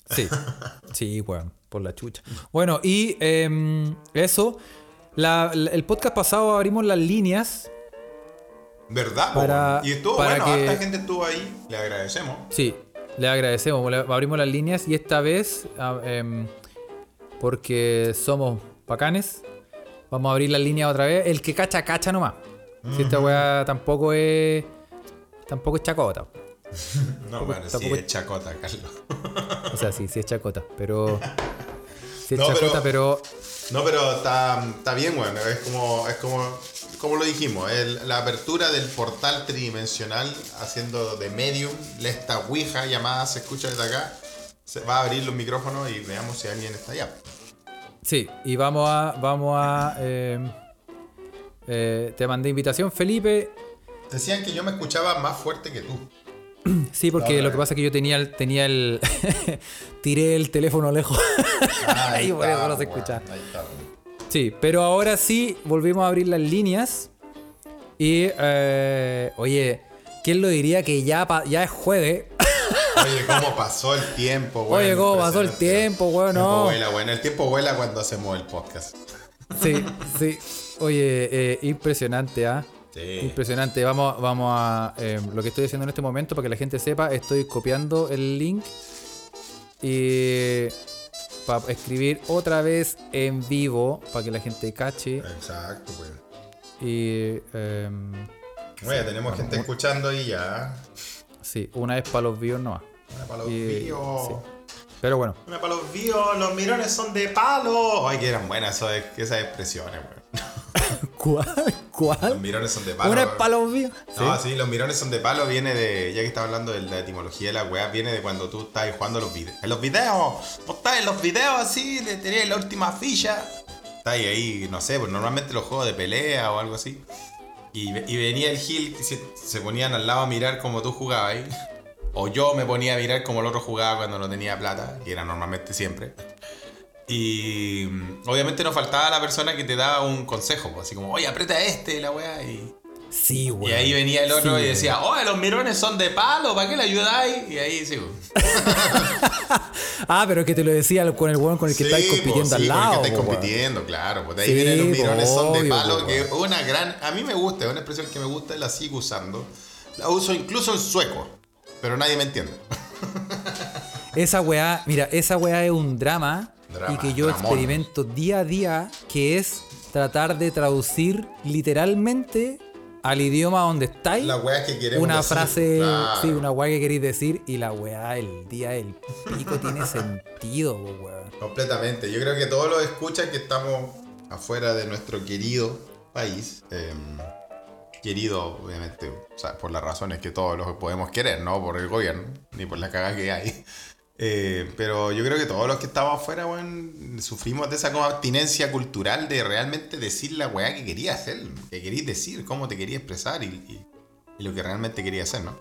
sí, <laughs> sí, weón, por la chucha. Bueno, y em, eso. la- la- el podcast pasado abrimos las líneas. ¿Verdad? Para- y estuvo para bueno, que- harta gente estuvo ahí, le agradecemos. Sí, le agradecemos. le- abrimos las líneas y esta vez, ah, em, porque somos bacanes, vamos a abrir las líneas otra vez. El que cacha, cacha nomás. Si esta weá tampoco es. Tampoco es chacota. <laughs> No, bueno, sí, tampoco- es chacota, Carlos. O sea, sí, sí es chacota. Pero. <laughs> Si es No, chacota, pero... No, pero está, está bien, weón. Es como, es como, como lo dijimos, el- la apertura del portal tridimensional haciendo de medium, esta ouija llamada se escucha desde acá. Se va a abrir los micrófonos y veamos si alguien está allá. Sí, y vamos a... Vamos a eh, eh, te mandé invitación, Felipe. Decían que yo me escuchaba más fuerte que tú. <clears throat> Sí, porque lo que pasa es que yo tenía el... Tenía el <laughs> tiré el teléfono lejos. <laughs> Ahí por eso no se escucha. Ahí está. Sí, pero ahora sí volvimos a abrir las líneas. Y, eh, oye, ¿quién lo diría que ya, ya es jueves? <laughs> Oye, cómo pasó el tiempo, weón. Oye, cómo pasó el tiempo, weón, El tiempo no. vuela, weón. El tiempo vuela cuando hacemos el podcast. Sí, sí. Oye, eh, impresionante, ¿ah? Sí. Impresionante. Vamos, vamos a. eh, lo que estoy haciendo en este momento, para que la gente sepa, estoy copiando el link y. Para escribir otra vez en vivo, para que la gente cache. Exacto, weón. Y. em, Oye, tenemos gente escuchando ahí ya. sí, una vez para los views nomás. Una para los Y- vídeos. sí. Pero bueno, Una para los vídeos, los mirones son de palo. Ay, que eran buenas eso- esas expresiones, weón. <laughs> ¿cuál? Los ¿Cuál? mirones son de palo. Una es los views. No, sí, los mirones son de palo, viene de, ya que estaba hablando de la etimología de la weá, viene de cuando tú estás jugando los videos. En los videos, vos estás en los videos así, le tenés la última ficha. Estás ahí, ahí, no sé, pues normalmente los juegos de pelea o algo así. Y, ve- y venía el Gil, se, se ponían al lado a mirar como tú jugabas ahí. O yo me ponía a mirar como el otro jugaba cuando no tenía plata, que era normalmente siempre. Y mm, obviamente nos faltaba la persona que te daba un consejo, pues, así como, oye, aprieta este, la weá, y... Sí, güey. Y ahí venía el otro Sí, y decía, oh, los mirones son de palo, ¿para qué le ayudáis? Y ahí sí. <laughs> Ah, pero que te lo decía con el weón con el que estáis Sí, compitiendo po, al sí, con el lado. que estáis compitiendo, claro. Pues de ahí Sí, vienen los mirones son de obvio, palo, po, que es una gran... A mí me gusta, es una expresión que me gusta y la sigo usando. La uso incluso en sueco, pero nadie me entiende. Esa weá, mira, esa weá es un drama, Drama, y que yo dramón. experimento día a día, que es tratar de traducir literalmente al idioma donde estáis La weá que queremos una decir, frase, claro. sí, una weá que queréis decir y la weá el día del pico tiene sentido, weón. Completamente. Yo creo que todos los escuchan que estamos afuera de nuestro querido país. eh, querido, obviamente, o sea, por las razones que todos los podemos querer, no por el gobierno, ni por la cagada que hay. Eh, pero yo creo que todos los que estamos afuera, weón, sufrimos de esa como abstinencia cultural de realmente decir la weá que querías hacer, que querías decir, cómo te querías expresar y, lo que realmente querías hacer, ¿no?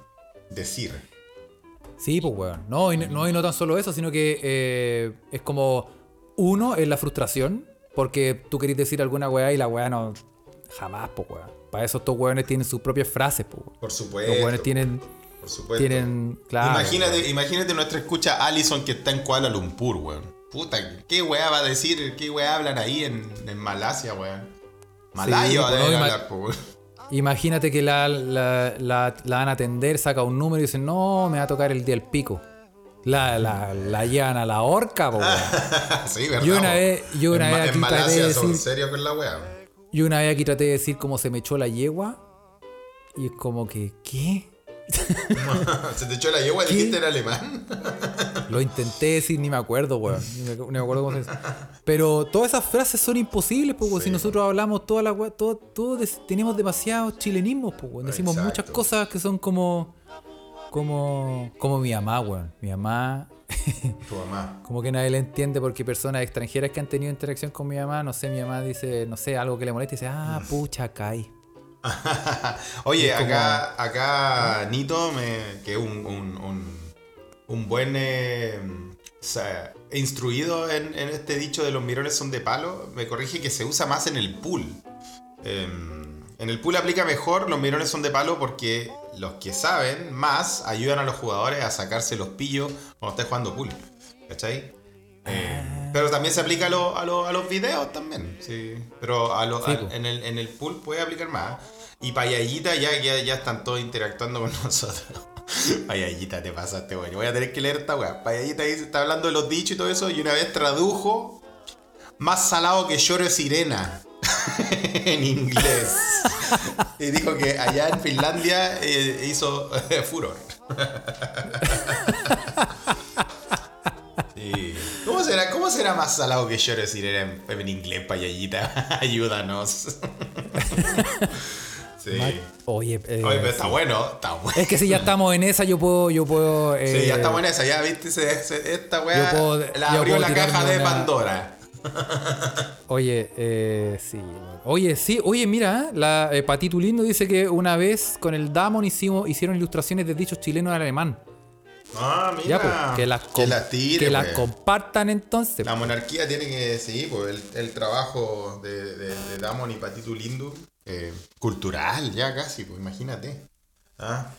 Decir. Sí, pues weón. No, y no, no tan solo eso, sino que eh, es como uno es la frustración, porque tú querés decir alguna weá y la weá no. Jamás, pues weón. Para eso estos weones tienen sus propias frases, weón. Por supuesto. Los weones tienen. Por supuesto. Tienen. Claro. imagínate, imagínate nuestra escucha Allison que está en Kuala Lumpur, weón. Puta, ¿qué weá va a decir? ¿Qué weá hablan ahí en, en Malasia, weón? A pues, no, hablar, po, weón. Imagínate que la, la, la- la van a atender, saca un número y dicen, no, me va a tocar el día del pico. La, la, la llevan a la horca, po, weón. <laughs> sí, ¿verdad? Yo una po? vez- yo una en, vez en Malasia son decir- serios con la weá. Yo una vez aquí traté de decir cómo se me echó la yegua. Y es como que, ¿qué? <laughs> Se te echó la yegua, ¿Qué? dijiste en alemán. <laughs> Lo intenté decir, ni me acuerdo, weón. Ni me, ni me acuerdo cómo se dice. Pero todas esas frases son imposibles, weón. Si nosotros hablamos toda la todo, tenemos demasiados chilenismos, pues, weón. Decimos Exacto. muchas cosas que son como. Como. Como mi mamá, weón. Mi mamá. <laughs> Tu mamá. Como que nadie le entiende porque personas extranjeras que han tenido interacción con mi mamá, no sé, mi mamá dice, no sé, algo que le molesta y dice, ah, pucha, caí. <laughs> Oye, como- acá, acá Nito, me, que es un, un, un, un buen eh, o sea, instruido en, en este dicho de los mirones son de palo, me corrige que se usa más en el pool. Em, en el pool aplica mejor los mirones son de palo porque los que saben más ayudan a los jugadores a sacarse los pillos cuando estés jugando pool. ¿Cachai? Eh, pero también se aplica a, lo- a lo- a los videos también. Sí. Pero a lo- Sí, a- po. en, el, en el pool puede aplicar más. Y Payallita ya, ya, ya están todos interactuando con <laughs> nosotros. Payallita, te pasaste, güey. Voy a tener que leer esta weá. Payallita dice- está hablando de los dichos y todo eso. Y una vez tradujo más salado que lloro sirena. <laughs> en inglés. y dijo que allá en Finlandia eh, hizo furor. Sí. ¿Cómo se será, ¿Cómo será más salado que yo decir en, en inglés, payallita? <laughs> Ayúdanos. <laughs> sí. Oye, eh, Oye, pero está bueno, está bueno. es que si ya estamos en esa, yo puedo. Yo puedo Sí, eh, ya estamos en esa, ya viste, se- se- esta weá la abrió la caja de una- Pandora. Oye, eh, sí. Oye, sí, oye, mira, la eh, Patito Lindo dice que una vez con el Damon hicimos, hicieron ilustraciones de dichos chilenos al alemán. Ah, mira. Ya, pues, que las, que com- las tire, que las pues. compartan entonces. La monarquía tiene que seguir, pues el, el trabajo de, de, de Damon y Patito Lindo, eh, cultural ya casi, pues imagínate. Ah,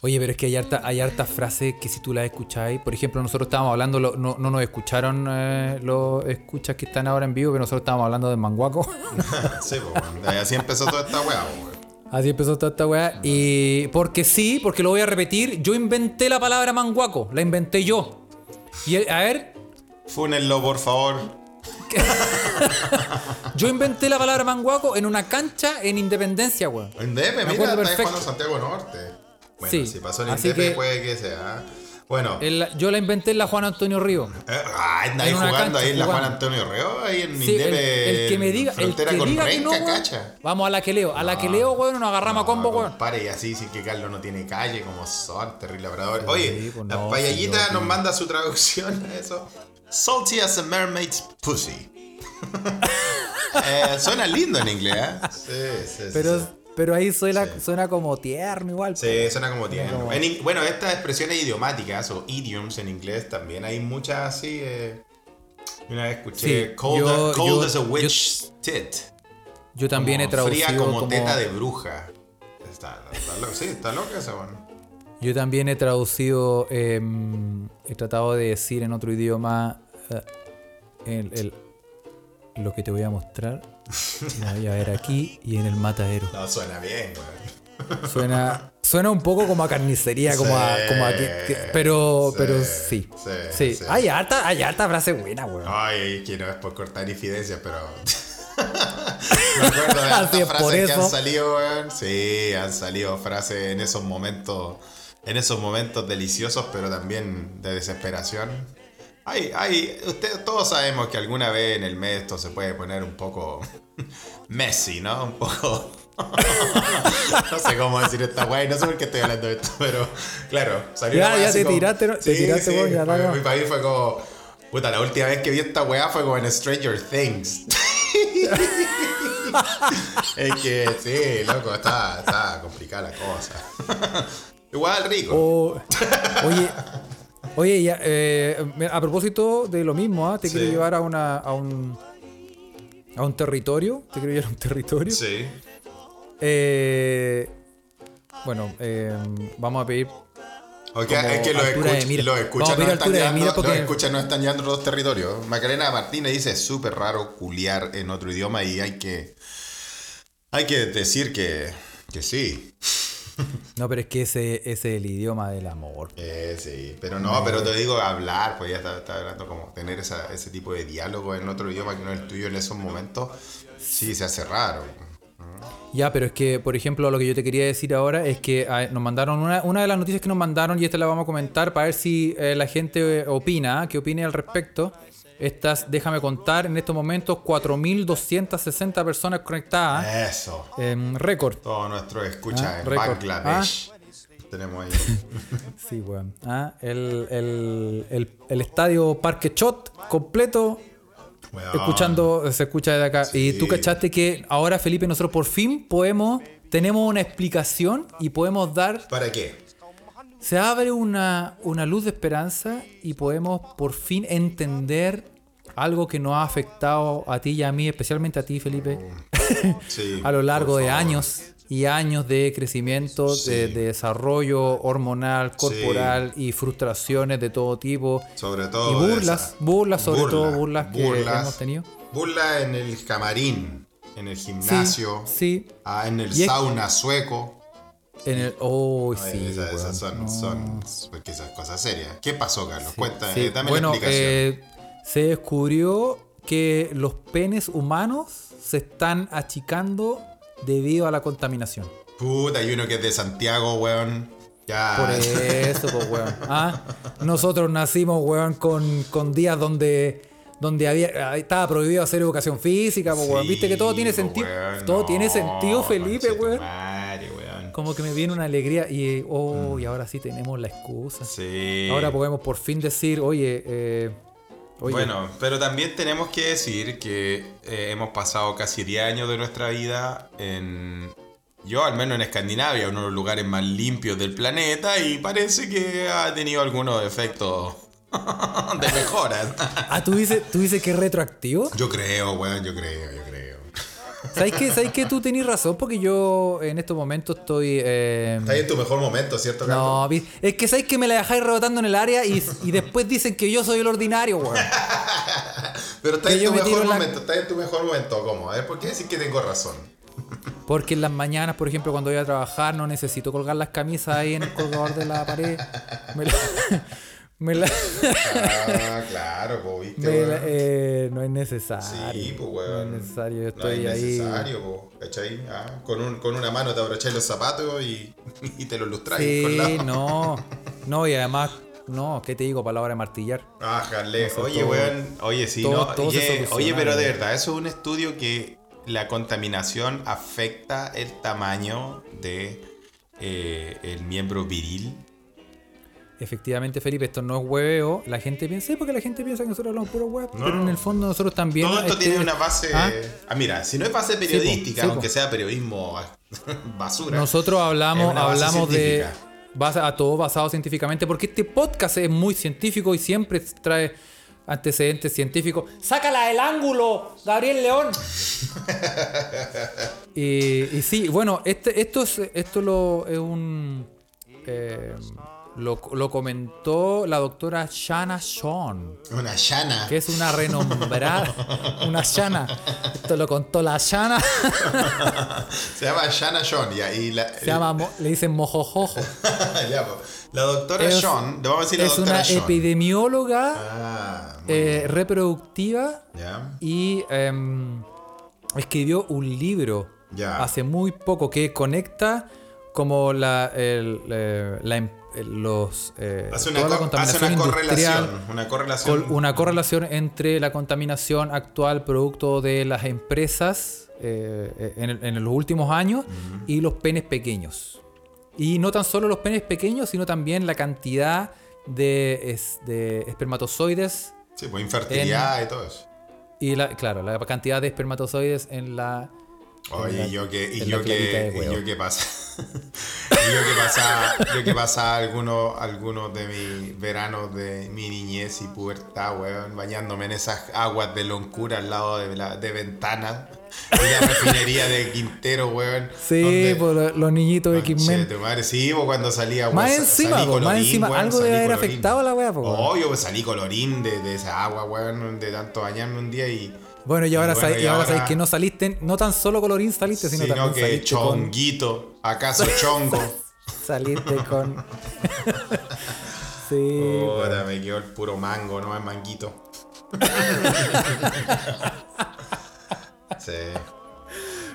Oye, pero es que hay harta, hay hartas frases que si tú las escucháis, por ejemplo, nosotros estábamos hablando, lo- no, no nos escucharon eh, los escuchas que están ahora en vivo, pero nosotros estábamos hablando de Manguaco. <laughs> sí, pues, así empezó toda esta weá. Así empezó toda esta weá. Y porque sí, porque lo voy a repetir, yo inventé la palabra manguaco, la inventé yo. Y el- a ver, Fúnenlo, por favor. <laughs> yo inventé la palabra manguaco en una cancha en Independencia, weón. Indepe, Me mira, perfecto. jugando Santiago Norte. Bueno, Sí, si pasó en Indepe que- puede que sea. Bueno, El- yo la inventé en la Juan Antonio Río. eh, ah, en una jugando cancha ahí en la Juan. Antonio Reo, ahí en Sí, el, Indepe. el que me diga, el que con diga que no, Renca, cacha. Vamos a la que leo. A la que leo, weón, nos agarramos a combo, weón. Pare y así, sin que Carlos no tiene calle, como son, terrible labrador. Oye, pues la no, payallita nos manda su traducción a eso. Salty as a mermaid's pussy. <laughs> Eh, suena lindo en inglés, ¿eh? Sí, sí, sí, Pero, sí. Pero ahí suena, Sí. suena como tierno igual. Sí, suena como tierno. como- En in- bueno, estas expresiones idiomáticas o idioms en inglés también hay muchas así. eh, una vez escuché Sí, cold, yo- cold yo- as a witch's tit. Yo también he Como traducido Fría como, como- teta de bruja. Está, está sí, está loca esa bueno. Yo también he traducido, eh, he tratado de decir en otro idioma eh, el, el- lo que te voy a mostrar. <laughs> La voy a ver aquí y en el matadero. No, suena bien, güey. Suena, suena un poco como a carnicería, como a, como a que- que- pero, sí, pero sí. sí, Sí. Hay harta, hay harta frase buena, weón. Ay, que no es por cortar infidencias, pero. <laughs> <laughs> Me acuerdo de por frases que han salido, weón. Sí, han salido frases en esos momentos. En esos momentos deliciosos, pero también de desesperación. Hay, hay, usted, todos sabemos que alguna vez en el mes esto se puede poner un poco <laughs> messy, ¿no? Un poco. <laughs> no sé cómo decir esta weá, y no sé por qué estoy hablando de esto, pero claro, salió Ya, ya te como- tiraste, ¿no? Te tiraste, weón, ya, fue- no, no. mi país fue como. Puta, la última vez que vi esta weá fue como en Stranger Things. <laughs> es que sí, loco, está, está complicada la cosa. Igual rico. O- oye, oye, ya, eh, a propósito de lo mismo, ¿ah? te Sí. quiero llevar a una a un a un territorio, te quiero llevar a un territorio. Sí. Eh, bueno, eh, vamos a pedir es que los, escuchas no están llegando, porque- los escuchas no están llegando los territorios. Macarena Martínez dice es súper raro culiar en otro idioma y hay que hay que decir que, que sí. No, pero es que ese, ese es el idioma del amor. Eh, sí, pero no, pero te digo hablar, pues ya está, está hablando como tener esa, ese tipo de diálogo en otro idioma que no es el tuyo en esos momentos, sí se hace raro. Ya, pero es que, por ejemplo, lo que yo te quería decir ahora es que ah, nos mandaron una, una de las noticias que nos mandaron, y esta la vamos a comentar para ver si eh, la gente eh, opina, ¿ah? que opine al respecto. Estas, déjame contar, en estos momentos 4.260 personas conectadas. Eso. em, récord. Todo nuestro escucha Ah, en récord. Bangladesh. Tenemos ahí. <laughs> Sí, weón. Ah, el, el- el- el estadio Parque Chot completo escuchando, se escucha desde acá. Y tú cachaste que ahora, Felipe, nosotros por fin podemos, tenemos una explicación y podemos dar, ¿Para qué? Se abre una, una luz de esperanza y podemos por fin entender algo que nos ha afectado a ti y a mí, especialmente a ti, Felipe, <laughs> Sí, a lo largo de años y años de crecimiento, Sí. de, de desarrollo hormonal, corporal y frustraciones de todo tipo. Sobre todo. Y burlas, burlas, sobre Burla, todo burlas que burlas. hemos tenido. Burla en el camarín, en el Sí, gimnasio, sí. ah, en el Y es- sauna sueco. En el. Oh, sí. esas, son, no. son porque esas cosas serias. ¿Qué pasó, Carlos? Cuenta, Sí, eh, dame bueno, la explicación. eh, se descubrió que los penes humanos se están achicando debido a la contaminación. Puta, hay uno que es de Santiago, weón. Ya. Por eso, pues, weón. ¿Ah? Nosotros nacimos, weón, con, con días donde, donde había, estaba prohibido hacer educación física, pues, weón. Viste que todo tiene Sí, sentido. todo no, tiene sentido, Felipe, weón. Como que me viene una alegría y, oh, y ahora sí tenemos la excusa. Sí. Ahora podemos por fin decir, oye, eh, oye, Bueno, pero también tenemos que decir que eh, hemos pasado casi 10 años de nuestra vida en... Yo, al menos en Escandinavia, uno de los lugares más limpios del planeta y parece que ha tenido algunos efectos <laughs> de mejora. ah, ¿tú dices, ¿tú dices que es retroactivo? Yo creo, weón, yo creo, yo creo. ¿Sabes qué? ¿Sabes qué? Tú tenés razón porque yo en estos momentos estoy... eh, Estás en tu mejor momento, ¿cierto, Carlos? No, es que sabéis que me la dejáis rebotando en el área y, y después dicen que yo soy el ordinario, weón. <laughs> Pero estás que en tu mejor en la- momento, estás en tu mejor momento, ¿cómo? A ver, ¿por qué decir que tengo razón? Porque en las mañanas, por ejemplo, cuando voy a trabajar, no necesito colgar las camisas ahí en el colgador de la pared. Me la- me la- Ah, claro, pues, viste, me la- weón. eh, no es necesario. Sí, pues, weón. No es necesario, yo No estoy es ahí. necesario, po, ¿cachai? Ah, con, un- con una mano te abrocháis los zapatos y, <laughs> y te los lustráis con Sí, la... no. <laughs> No, y además, no, ¿qué te digo? Para la hora de martillar. Ah. No Oye, todo- weón. Oye, sí, todo- no. todo oye, oye, pero de verdad, eso es un estudio que la contaminación afecta el tamaño de eh, el miembro viril. Efectivamente, Felipe, esto no es hueveo. La gente piensa, sí, porque la gente piensa que nosotros hablamos puro huevo. No. Pero en el fondo nosotros también. Todo esto este, tiene una base. ¿ah? Ah, mira, si no es base periodística, sí, po. aunque sea periodismo <laughs> basura. Nosotros hablamos, hablamos de. Basa, a todo basado científicamente, porque este podcast es muy científico y siempre trae antecedentes científicos. ¡Sácala del ángulo, Gabriel León! <laughs> y, y sí, bueno, este, esto, es, esto lo, es un. eh, lo, lo comentó la doctora Shanna Sean. Una llana. que es una renombrada, una Shana. Esto lo contó la Shana. <laughs> Se llama Shana John. ya, y la, Se llama, le dicen mojojojo. <laughs> ya, po. la doctora le vamos a decir la es doctora una John. epidemióloga Ah, eh, reproductiva y em, escribió un libro hace muy poco que conecta como la, el, eh, la em- los eh, Hace una, toda la co- hace contaminación una correlación. Una correlación. Col- una correlación entre la contaminación actual producto de las empresas eh, en, el- en los últimos años y los penes pequeños. Y no tan solo los penes pequeños, sino también la cantidad de, es- de espermatozoides Sí, pues infertilidad y todo eso. y la, claro, la cantidad de espermatozoides en la... Oye, en y yo que, y en yo que, y yo que pasa, <laughs> y yo que pasa, yo que pasa algunos, algunos de mis veranos de mi niñez y pubertad, weón, bañándome en esas aguas de loncura al lado de la, de ventanas de la refinería de Quintero, weón. Sí, por lo- los niñitos de. Conche tu madre, sí, po, cuando salía Más weón, encima, salí po, más colorín, encima, weón, algo debe haber colorín. afectado a la wea, po, weón. Obvio, pues salí colorín de, de esa agua, weón, de tanto bañarme un día y. Bueno, y ahora, bueno, sabéis- y y ahora ahora- sabéis que no saliste, no tan solo colorín saliste, sino, Sino también que saliste con... chonguito, acaso <laughs> chongo. Saliste con... <laughs> sí. Puta, me quedó el puro mango, no es manguito. <laughs> sí.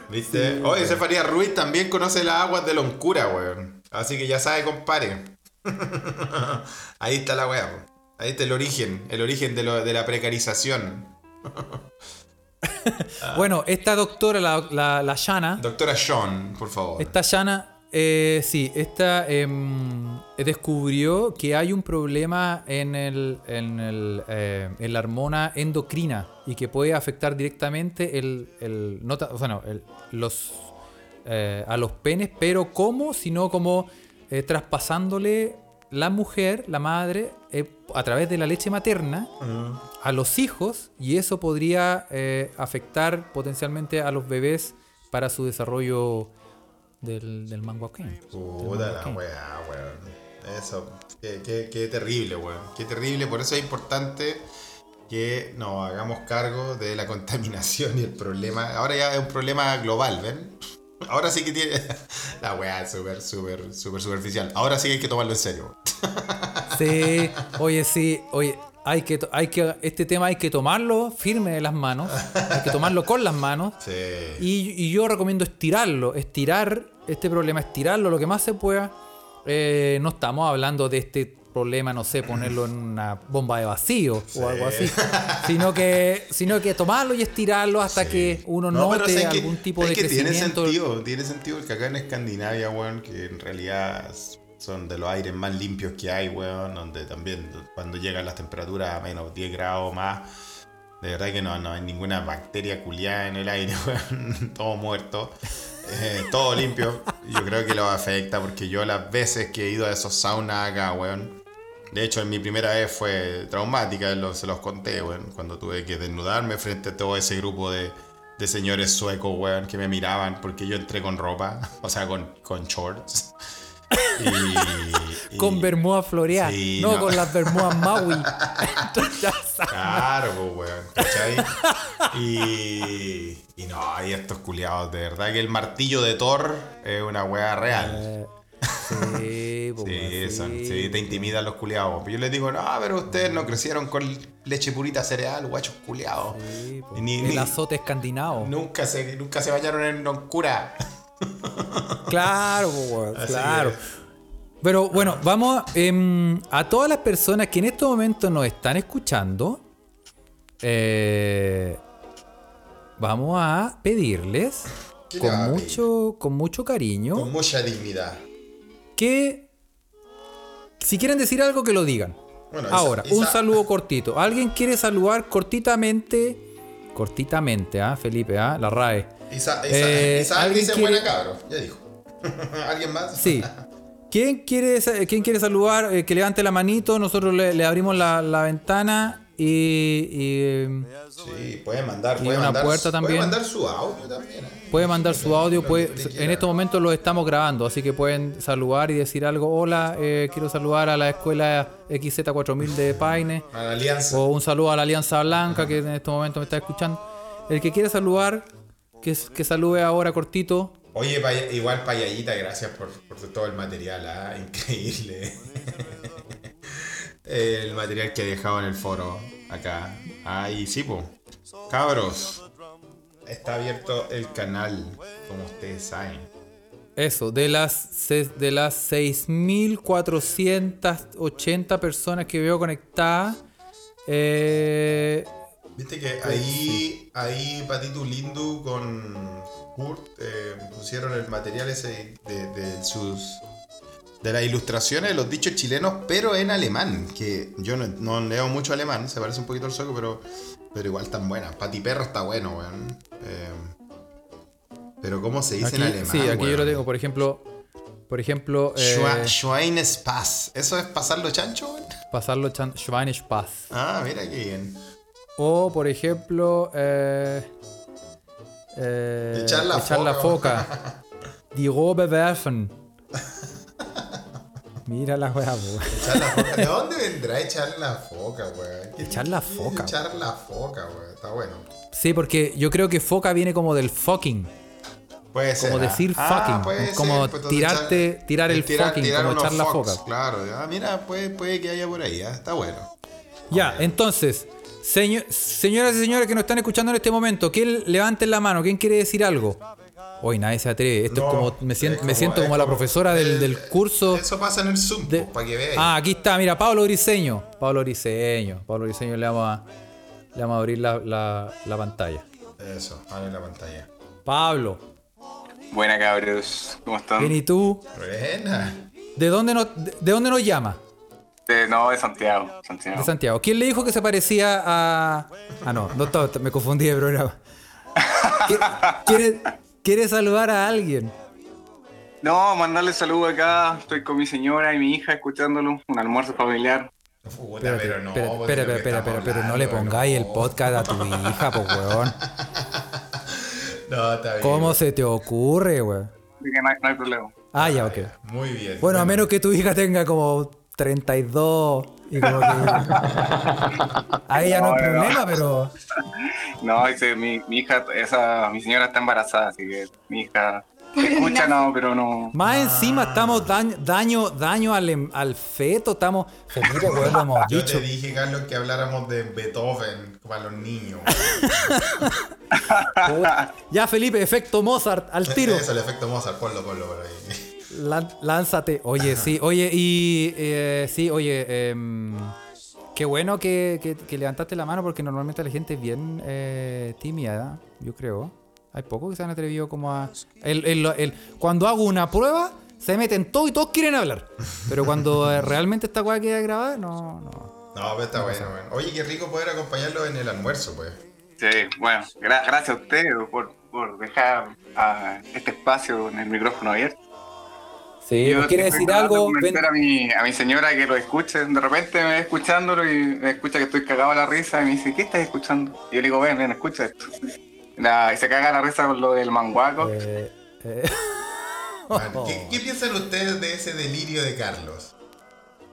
¿Viste? Oye, ese Faría Ruiz también conoce las aguas de Loncura, weón. Así que ya sabe, compare. Ahí está la weá. Ahí está el origen, el origen de, lo- de la precarización. <laughs> Bueno, esta doctora, la, la, la Shana, Doctora Sean, por favor. esta Shana, eh, sí, esta em, descubrió que hay un problema en, el, en, el, eh, en la hormona endocrina y que puede afectar directamente el, el, no ta- o sea, no, el- los, eh, a los penes, pero ¿cómo? Sino como eh, traspasándole la mujer, la madre, eh, a través de la leche materna a los hijos y eso podría eh, afectar potencialmente a los bebés para su desarrollo del, del manguaquén. Puta la weá, weón. Eso, qué, qué- qué terrible, weón. Qué terrible, por eso es importante que nos hagamos cargo de la <laughs> contaminación y el problema. Ahora ya es un problema global, ¿ven? Ahora sí que tiene. <laughs> La weá es súper, súper, súper superficial. Ahora sí que hay que tomarlo en serio. <laughs> Sí, oye, sí, oye, hay que, hay que, este tema hay que tomarlo firme de las manos, hay que tomarlo con las manos. <laughs> Sí. Y, y yo recomiendo estirarlo, estirar este problema, estirarlo lo que más se pueda, eh, no estamos hablando de este problema, no sé, ponerlo en una bomba de vacío o algo así, sino que, sino que tomarlo y estirarlo hasta que uno note pero sé que- algún tipo sé de que tiene crecimiento. sentido, tiene sentido porque acá en Escandinavia, weón, que en realidad son de los aires más limpios que hay, weón, donde también cuando llegan las temperaturas a menos 10 grados más, de verdad que no, no hay ninguna bacteria culiada en el aire, <laughs> weón, todo muerto. eh, todo limpio, yo creo que lo afecta porque yo las veces que he ido a esos saunas acá, weón, de hecho, en mi primera vez fue traumática, se los conté, cuando tuve que desnudarme frente a todo ese grupo de, de señores suecos, weón, que me miraban porque yo entré con ropa, <laughs> o sea, con, con shorts. Y, <laughs> y- Con bermuda floreada, Sí, no, no. con las bermudas Maui. <laughs> Claro, pues, weón, ¿cachai? Y, y no, hay estos culiados, de verdad que el martillo de Thor es una weá real. Eh, sí, <laughs> po, Sí, sí. son- sí, te intimidan los culiados. Yo les digo, no, pero ustedes no crecieron con leche purita cereal, guachos culiados. Sí. Ni- el ni- azote escandinavo. Nunca se, nunca se bañaron en Noncura. Claro, weón, claro. que- Pero bueno, vamos em, a todas las personas que en este momento nos están escuchando. eh, vamos a pedirles ¿Qué le va con mucho, con mucho cariño Con mucha dignidad. que si quieren decir algo que lo digan. Bueno, Ahora, esa- un saludo cortito. ¿Alguien quiere saludar cortitamente? Cortitamente, ¿ah? Felipe, ¿ah? La RAE. Isa, Isa, Eh, Isaac ¿alguien dice quiere- buena cabro, ya dijo. <laughs> ¿Alguien más? Sí. ¿Quién quiere, quién quiere saludar? Eh, que levante la manito. Nosotros le, le abrimos la, la ventana y, y, eh, Sí, puede mandar, Y puede una mandar, puerta también. Puede mandar su audio también. ¿eh? puede mandar su audio. Puede, en quiera. este momento lo estamos grabando, así que pueden saludar y decir algo. Hola, eh, quiero saludar a la escuela XZ4000 de Paine. A la alianza. O un saludo a la Alianza Blanca que en este momento me está escuchando. El que quiera saludar, que, que salude ahora cortito. Oye, Paya- igual Payallita, gracias por, por todo el material, ¿ah? <laughs> increíble. el material que he dejado en el foro acá. Ahí sí, po. Cabros, está abierto el canal, como ustedes saben. Eso, de las, de las 6.480 personas que veo conectadas, eh, Viste que ahí, ahí Patito Lindu con Kurt eh, pusieron el material ese de, de sus de las ilustraciones de los dichos chilenos, pero en alemán, que yo no, no leo mucho alemán, se parece un poquito al sueco, pero, pero igual tan buena. Pati Perro está bueno, weón. Eh, pero ¿cómo se dice aquí, en alemán? sí, aquí yo lo weón? tengo, por ejemplo, por ejemplo, eh, Schweinespass. ¿Eso es pasarlo chancho, weón? pasarlo chan- Schweinespaß. Ah, mira qué bien. O, por ejemplo, eh, eh, Echar la foca. foca. <laughs> Die Robe werfen. Mira la weá. Echar la foca. ¿De dónde vendrá echar la foca, weón? ¿Qué Echar la foca, Echar la foca, weón. Está bueno. Sí, porque yo creo que foca viene como del fucking. Puede ser. Como decir Ah, fucking, puede como ser, pues, tirarte- echar- tirar el fucking, como echar la foca. Claro, ah, mira, puede, puede que haya por ahí, ¿ah? está bueno. Ya, entonces, seño- señoras y señores que nos están escuchando en este momento, ¿quién levanten la mano? ¿Quién quiere decir algo? Hoy nadie se atreve. Esto No, es como. Me siento, es me como- siento como la como- profesora del, del curso. Eso pasa en el Zoom, de- para que vean. ah, aquí está, mira, Pablo Briseño. Pablo Briseño. Pablo Briseño le vamos a, le vamos a abrir la, la- la pantalla. Eso, abre la pantalla. Pablo, Buena cabros, ¿cómo están? bien, ¿y tú? Buena. ¿De dónde nos, de, de dónde nos llama? De, no, de Santiago, Santiago. De Santiago. ¿Quién le dijo que se parecía a.? Ah, no, no to- me confundí de programa. ¿Qui- ¿Quiere, quiere saludar a alguien? No, mandarle saludo acá, estoy con mi señora y mi hija escuchándolo, un almuerzo familiar. Puta, pero no. espera, espera, pero no le pongáis el podcast a tu hija, pues, weón. <laughs> No, está bien. ¿Cómo se te ocurre, weón? No no hay problema. Ah, ya, ok. Muy bien. Bueno, a menos que tu hija tenga como 32 y como que... <laughs> Ahí ya no hay No, no. problema, pero... No, dice, mi, mi hija, esa, mi señora está embarazada, así que mi hija <laughs> escucha, no, pero no. Más encima estamos daño, daño, daño al, em- al feto, estamos... Felipe, <laughs> weón, lo hemos Yo dicho. te dije, Carlos, que habláramos de Beethoven para los niños. Ya, Felipe, efecto Mozart, al tiro. Eso, el efecto Mozart, ponlo, ponlo por ahí. Lan- lánzate. Oye, sí, oye, y eh, sí, oye, em, qué bueno que, que- que levantaste la mano porque normalmente la gente es bien eh, tímida, yo creo. Hay pocos que se han atrevido como a... el- el- el- cuando hago una prueba, se meten todos y todos quieren hablar. Pero cuando eh, <laughs> realmente esta weá queda grabada, no, no. No, pero está bueno. Oye, qué rico poder acompañarlo en el almuerzo, pues. Sí, bueno, gra- gracias a usted por, por dejar ah, este espacio en el micrófono abierto. Sí, Yo ¿quiere decir algo? Ven- a mi, a mi señora que lo escuche. De repente me ve escuchándolo y me escucha que estoy cagado a la risa y me dice, ¿qué estás escuchando? Y yo le digo, ven, ven, escucha esto. La- y se caga la risa con lo del manguaco. Eh, eh, <laughs> ¿Qué, qué piensan ustedes de ese delirio de Carlos?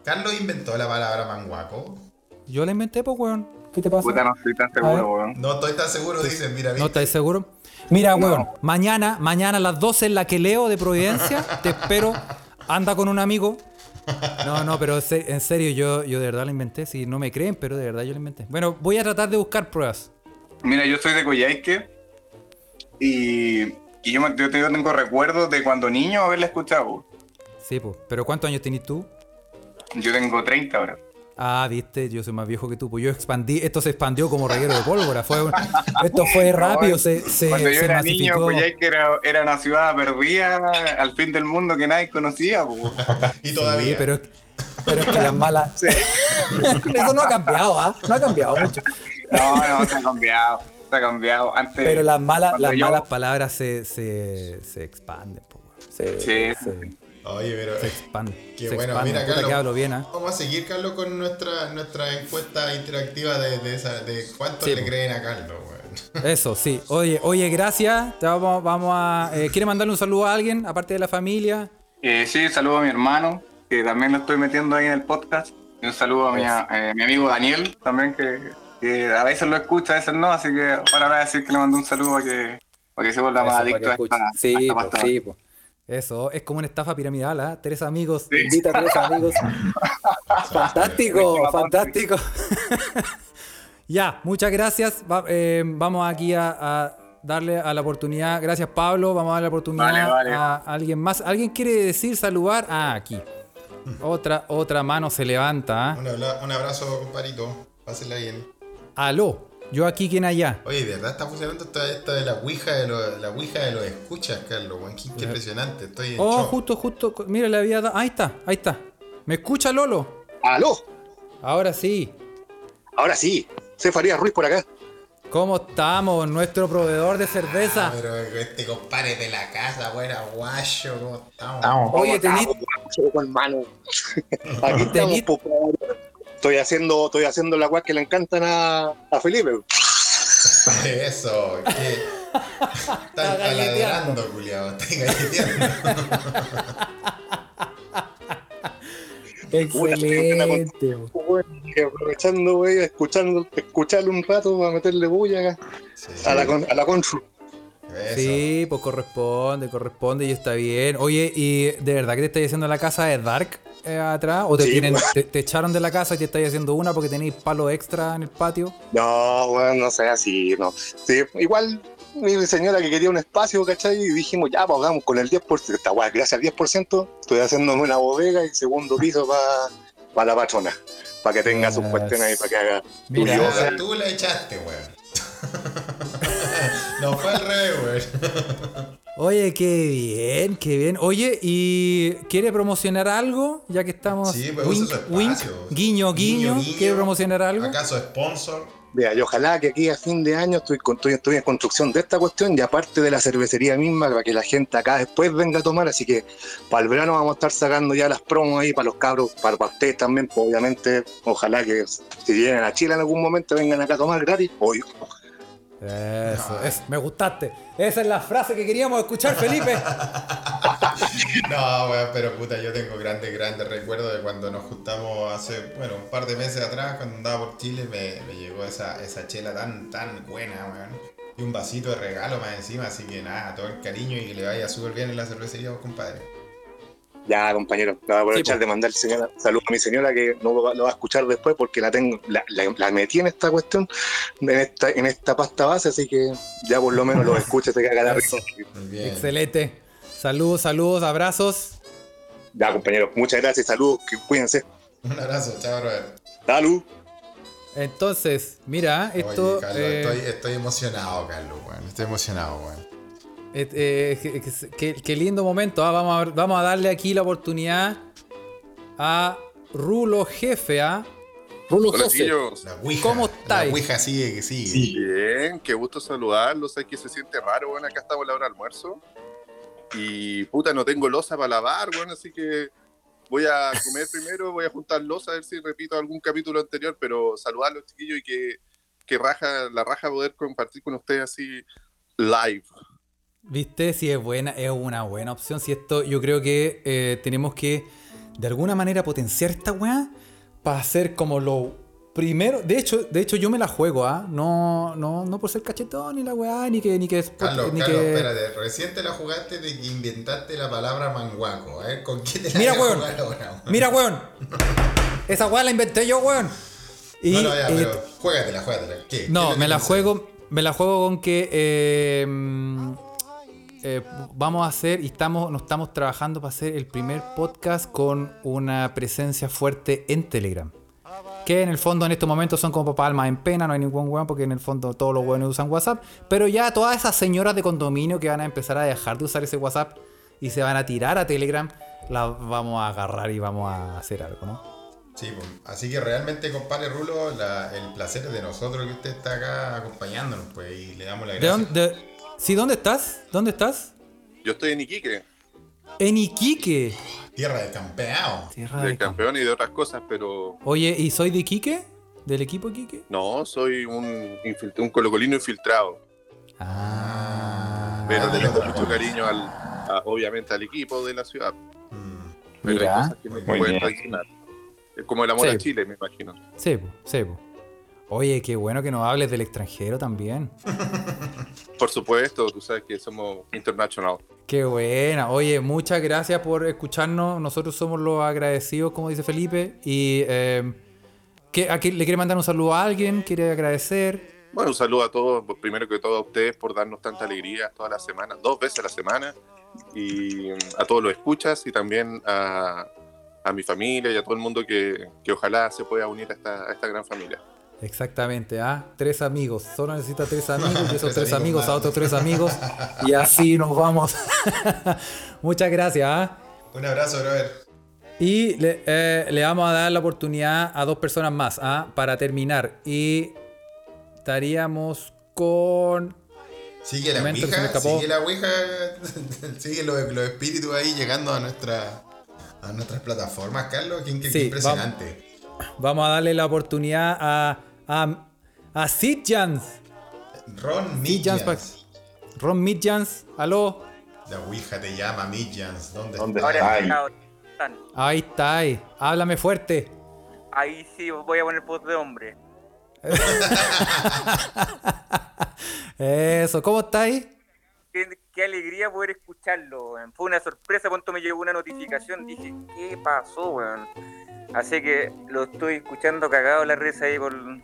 Carlos inventó la palabra manguaco. yo la inventé, pues, weón. ¿Qué te pasa? Puta, no estoy tan seguro, weón. No estoy tan seguro, dicen, mira, ¿No ¿viste? estáis seguro? Mira, weón, mañana, mañana a las 12 en la que leo de Providencia, te espero, anda con un amigo. No, no, pero en serio, yo, yo de verdad la inventé. Si no me creen, pero de verdad yo la inventé. Bueno, voy a tratar de buscar pruebas. Mira, yo soy de Coyhaique y, y yo, tengo recuerdos de cuando niño haberla escuchado. Sí, pues. ¿Pero cuántos años tenés tú? Yo tengo 30 ahora. Ah, viste, yo soy más viejo que tú. Pues yo expandí, esto se expandió como reguero de pólvora. Fue, esto fue <laughs> rápido, se, se, Cuando yo se era niño, masificó. Coyhaique era, era una ciudad perdida al fin del mundo que nadie conocía. po. <laughs> Y todavía. Sí, pero, pero es que las malas. <laughs> Eso no ha cambiado, ¿ah? No ha cambiado mucho. No, no, se ha cambiado. Se ha cambiado. Antes, Pero las malas, las yo- malas palabras se, se, se expanden, se, Sí, se, Oye, pero. se expanden. <laughs> Qué se bueno, mira, Carlos. que hablo bien, ¿ah? Vamos a seguir, Carlos, con nuestra, nuestra encuesta interactiva de, de, esa, de cuánto Sí, le creen a Carlos, weón. <laughs> Eso, sí. Oye, oye, gracias. Te vamos, vamos a. eh, ¿Quiere mandarle un saludo a alguien, aparte de la familia? Eh, sí, saludo a mi hermano, que también lo estoy metiendo ahí en el podcast. Y un saludo a mi, eh, mi amigo Daniel, también, que, que a veces lo escucha, a veces no. Así que ahora voy a decir que le mando un saludo para que, para que se vuelva más adicto a esta. Sí, a esta po, pasta. sí, po. Eso, es como una estafa piramidal, ¿ah? Tres amigos, Sí. invita a tres amigos. <laughs> fantástico, fantástico. <laughs> ya, muchas gracias. Va- eh, vamos aquí a, a darle a la oportunidad. Gracias, Pablo. Vamos a darle la oportunidad Vale, vale. a alguien más. ¿Alguien quiere decir saludar? Ah, aquí. Otra, otra mano se levanta. ¿ah? Un, abrazo, compadrito. Pásenla bien. Aló, yo aquí, ¿quién allá? Oye, de verdad está funcionando esto, esto de la ouija de, los, la ouija de los escuchas, Carlos. Qué, qué impresionante. Estoy en Oh, shock. justo, justo. Mira, le había dado. Ahí está, ahí está. ¿Me escucha, Lolo? ¡Aló! Ahora sí. Ahora sí, soy Farías Ruiz por acá. ¿Cómo estamos? Nuestro proveedor de Ah, cerveza. pero este compadre de la casa, buena guacho, ¿cómo estamos? Estamos. Oye, hermano. <laughs> Aquí estamos, po, cabrón. Estoy haciendo, estoy haciendo la weá que le encantan a, a Felipe. <laughs> Eso, que. <laughs> Están galleteando. paladrando, culiao. Están galleteando. <laughs> Excelente. Aprovechando, wey, escuchando, escucharlo un rato para meterle bulla acá a la, con- a la consu. Eso. Sí, pues corresponde, corresponde y está bien. Oye, ¿y de verdad que te estáis haciendo la casa de Dark eh, atrás? ¿O te, Sí, tienen, pues. te, te echaron de la casa y te estáis haciendo una porque tenéis palo extra en el patio? No, bueno, no sé, así, no. Sí, igual mi señora que quería un espacio, ¿cachai? Y dijimos, ya, pues hagamos con el 10%. Esta weá, gracias al 10%, estoy haciéndome una bodega y segundo piso para la patrona. Para que tenga sus cuestiones ahí, para que haga. Mira, tú la echaste, weón. <laughs> no fue al revés, weón. Oye, qué bien, qué bien. Oye, ¿y quiere promocionar algo? Ya que estamos. Sí, pues wink, usa su wink, espacio. guiño, guiño. ¿Quiere promocionar algo? ¿Acaso sponsor? Mira, y ojalá que aquí a fin de año estoy, estoy, estoy en construcción de esta cuestión y aparte de la cervecería misma para que la gente acá después venga a tomar, así que para el verano vamos a estar sacando ya las promos ahí para los cabros, para, para ustedes también, pues, obviamente, ojalá que si vienen a Chile en algún momento vengan acá a tomar gratis, hoy Eso, me gustaste. Esa es la frase que queríamos escuchar, Felipe. <laughs> No, weón, pero puta, yo tengo grandes, grandes recuerdos de cuando nos juntamos hace, bueno, un par de meses atrás, cuando andaba por Chile, me, me llegó esa, esa chela tan, tan buena, weón. Y un vasito de regalo más encima, así que nada, todo el cariño y que le vaya súper bien en la cervecería, vos, compadre. Ya, compañero, no voy a aprovechar Sí, de mandar señora, saludos a mi señora que no lo va, lo va a escuchar después porque la tengo, la, la- la metí en esta cuestión, en esta, en esta pasta base, así que ya por lo menos lo escucha, se caga la risa. Excelente. Saludos, saludos, abrazos. Ya, compañeros, muchas gracias, saludos, que cuídense. Un abrazo, chao, brother. Salud. Entonces, mira, esto. Oye, Carlos, eh, estoy, estoy emocionado, Carlos, weón. Estoy emocionado, weón. Eh, eh, que- qué lindo momento. ah, Vamos, a, vamos a darle aquí la oportunidad a Rulo Jefe. ¿ah? Rulo Hola, Jefe. chiquillos. La ouija. ¿Cómo estáis? La ouija sigue que sigue. Bien, qué gusto saludarlos. Sé que se siente raro, bueno, acá estamos a la hora de almuerzo. Y puta, no tengo losa para lavar, bueno, así que voy a comer <laughs> primero, voy a juntar losa a ver si repito algún capítulo anterior, pero saludarlos, chiquillos, y que, que raja, la raja poder compartir con ustedes así live. ¿Viste? Si es buena, es una buena opción. Si esto, yo creo que eh, tenemos que de alguna manera potenciar esta weá para hacer como lo primero. De hecho, de hecho yo me la juego, ¿ah? No, no, no por ser cachetón ni la weá, ni que, ni que Carlos, ni Carlos, que- espérate. Recién te la jugaste de que inventaste la palabra manguaco. A ver, ¿con qué te la Mira, weón. ahora? Mira, weón. Esa weá la inventé yo, weón. Y, No, no, ya, eh, pero juégatela, juégatela. ¿Qué? ¿Qué es No, me la juego. Me la juego con que eh, mm, eh, vamos a hacer y estamos, nos estamos trabajando para hacer el primer podcast con una presencia fuerte en Telegram. Que en el fondo en estos momentos son como palmas en pena, no hay ningún weón porque en el fondo todos los weones usan WhatsApp. Pero ya todas esas señoras de condominio que van a empezar a dejar de usar ese WhatsApp y se van a tirar a Telegram, las vamos a agarrar y vamos a hacer algo, ¿no? Sí, pues, así que realmente, compadre Rulo, la- el placer es de nosotros que usted está acá acompañándonos, pues, y le damos la ¿De gracia. dónde? ¿Sí, dónde estás? ¿Dónde estás? Yo estoy en Iquique, En Iquique. Tierra de campeado. Tierra de campeón y de otras cosas, pero Oye, ¿y soy de Iquique? ¿Del equipo Iquique? no, soy un, infilt- un colocolino infiltrado. Ah. Pero Ah, le tengo mucho cariño al, a- obviamente al equipo de la ciudad. Mm. Pero Mira. hay cosas que no Muy pueden bien. traicionar. Es como el amor Sí. a Chile, me imagino. Sí, po. Oye, qué bueno que nos hables del extranjero también. <laughs> Por supuesto, tú sabes que somos international. Qué buena. Oye, muchas gracias por escucharnos. Nosotros somos los agradecidos, como dice Felipe. Y eh, ¿qué- ¿a quién- ¿le quiere mandar un saludo a alguien? ¿Quiere agradecer? Bueno, un saludo a todos, pues, primero que todo a ustedes por darnos tanta alegría todas las semanas, dos veces a la semana, y mm, a todos los escuchas y también a, a mi familia y a todo el mundo que, que ojalá se pueda unir a esta, a esta gran familia. Exactamente, ¿ah? Tres amigos. Solo necesita tres <laughs> amigos y esos Tres tres amigos amigos a otros tres amigos. <laughs> Y así nos vamos. <laughs> Muchas gracias, ¿ah? Un abrazo, brother. Y le, eh, le vamos a dar la oportunidad a dos personas más ¿ah? para terminar. Y estaríamos con. Sigue la que ouija, sigue la ouija, sigue los, los espíritus ahí llegando a nuestra a nuestras plataformas, Carlos. Qué, qué Sí, impresionante. Vamos a darle la oportunidad a. a. a Sid Jans. Ron. Midjans. Ron Midjans. Aló. La ouija te llama Midjans. ¿Dónde, ¿Dónde está? están. Ahí está. Ahí. Háblame fuerte. Ahí sí voy a poner voz de hombre. <laughs> Eso. ¿Cómo estáis? Qué, qué alegría poder escucharlo, weón. Fue una sorpresa cuando me llegó una notificación. Dije, ¿qué pasó, weón? Así que lo estoy escuchando cagado la risa ahí con,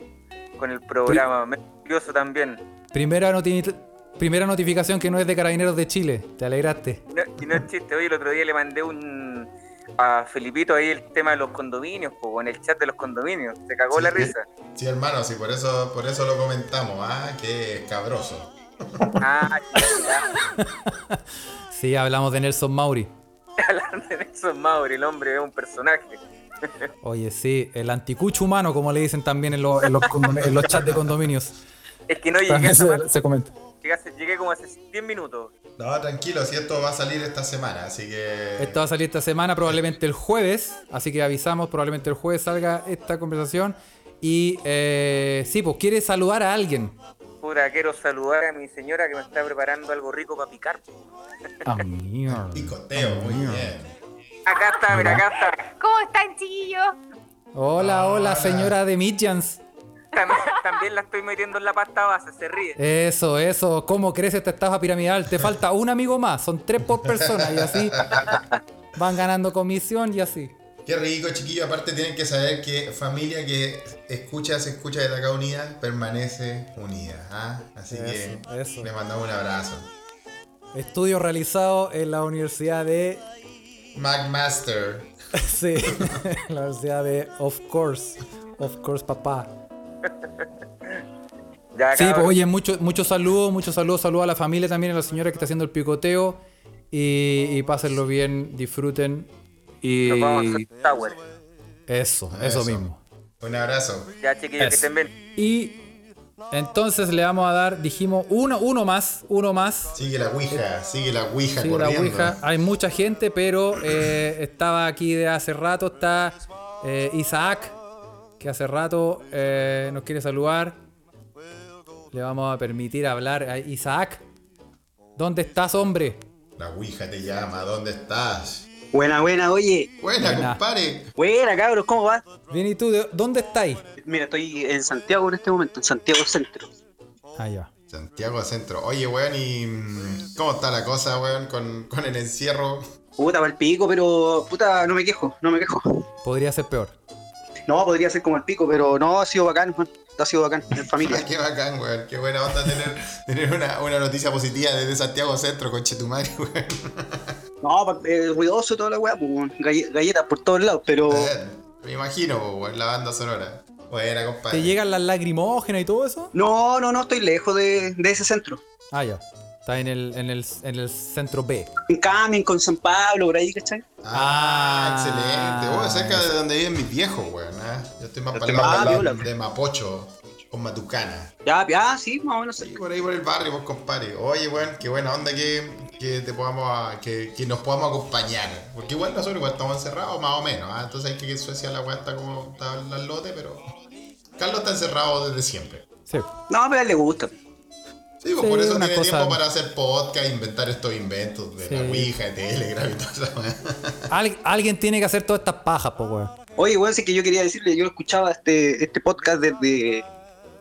con el programa. Me curioso también. Primera, noti- primera notificación que no es de Carabineros de Chile. Te alegraste. No- y no es chiste, hoy el otro día le mandé un a Felipito ahí el tema de los condominios, po, en el chat de los condominios. Se cagó Sí. la risa. Sí, hermano, sí, por eso, por eso lo comentamos, ah, qué cabroso. Ah, <laughs> Sí, hablamos de Nelson Mauri. ya. <laughs> Hablando de Nelson Mauri, el hombre es un personaje. Oye, sí, el anticucho humano, como le dicen también en los, en los, condom- en los chats de condominios. Es que no llegué se, se comenta. llegué, llegué como hace 10 minutos. No, tranquilo, si esto va a salir esta semana, así que. Esto va a salir esta semana, probablemente el jueves. Así que avisamos, probablemente el jueves salga esta conversación. Y eh, sí, pues quiere saludar a alguien. Puta, quiero saludar a mi señora que me está preparando algo rico para picar. Ah, mierda. Picoteo, muy bien. Acá está, mira, acá está. ¿Cómo están, chiquillos? Hola, hola, señora de Midjans. También, también la estoy metiendo en la pasta base, se ríe. Eso, eso. ¿Cómo crece esta estafa piramidal? Te falta un amigo más. Son tres por persona y así van ganando comisión y así. Qué rico, chiquillo. Aparte tienen que saber que familia que escucha, se escucha desde acá unida, permanece unida. ¿ah? Así Eso, que eso. le mandamos un abrazo. Estudio realizado en la Universidad de McMaster. <laughs> Sí, <laughs> la velocidad de Of Course. Of Course, papá. <laughs> Ya, Sí, pues oye, muchos muchos saludos, muchos saludos, saludos a la familia también, a la señora que está haciendo el picoteo. Y, y pásenlo bien, disfruten. Y Nos vamos a hacer Tower. eso, eso, Eso. mismo. Un abrazo. Ya, chiquillos, que estén bien. Y entonces le vamos a dar, dijimos, uno, uno más, uno más. Sigue la Ouija, sigue la Ouija Sigue la corriendo. Ouija. Hay mucha gente, pero eh, estaba aquí de hace rato. Está eh, Isaac, que hace rato eh, nos quiere saludar. Le vamos a permitir hablar a Isaac. ¿Dónde estás, hombre? La Ouija te llama, ¿dónde estás? Buena, buena, oye. Buena, Buena. compadre. Buena, cabros, ¿cómo va? Bien, ¿y tú? ¿De- ¿Dónde estáis? Mira, estoy en Santiago en este momento, en Santiago Centro. Ah, ya. Santiago Centro. Oye, weón, ¿y mm, cómo está la cosa, weón, con, con el encierro? Puta, para el pico, pero puta, no me quejo, no me quejo. Podría ser peor. No, podría ser como el pico, pero no, ha sido bacán, man. Ha sido bacán, en <laughs> familia. Qué bacán, weón. Qué buena onda tener, tener una, una noticia positiva desde Santiago Centro, con Chetumari, weón. <laughs> No, eh, ruidoso toda la weá, pues. Galle- galletas por todos lados, pero. Eh, <laughs> Me imagino, po, weón, la banda sonora. Buena, compadre. ¿Te llegan las lagrimógenas y todo eso? No, no, no, estoy lejos de, de ese centro. Ah, ya. Está en el, en el, en el centro B. En Camin, con San Pablo, por ahí, ¿cachai? Ah, Ah, excelente. Weón, cerca de donde viven mis viejos, weón. ¿ah? Yo estoy más Yo para el más lado de, Mapocho, con Matucana. Ya, ya, sí, más o menos. Sí, por ahí por el barrio, pues, compadre. Oye, weón, qué buena onda que, que te podamos, que, que nos podamos acompañar. Porque igual nosotros igual estamos encerrados, más o menos. ¿ah? Entonces hay que en Suecia la weá está como está al lote, pero Carlos está encerrado desde siempre. Sí. No, pero a él le gusta. Sí, pues Sí, por eso tiene cosa- tiempo para hacer podcast, inventar estos inventos de la Sí. Ouija, de Telegram y todo eso. <laughs> Al- alguien tiene que hacer todas estas pajas, po, weón. Oye, weón, sí que yo quería decirle, yo escuchaba este, este podcast desde,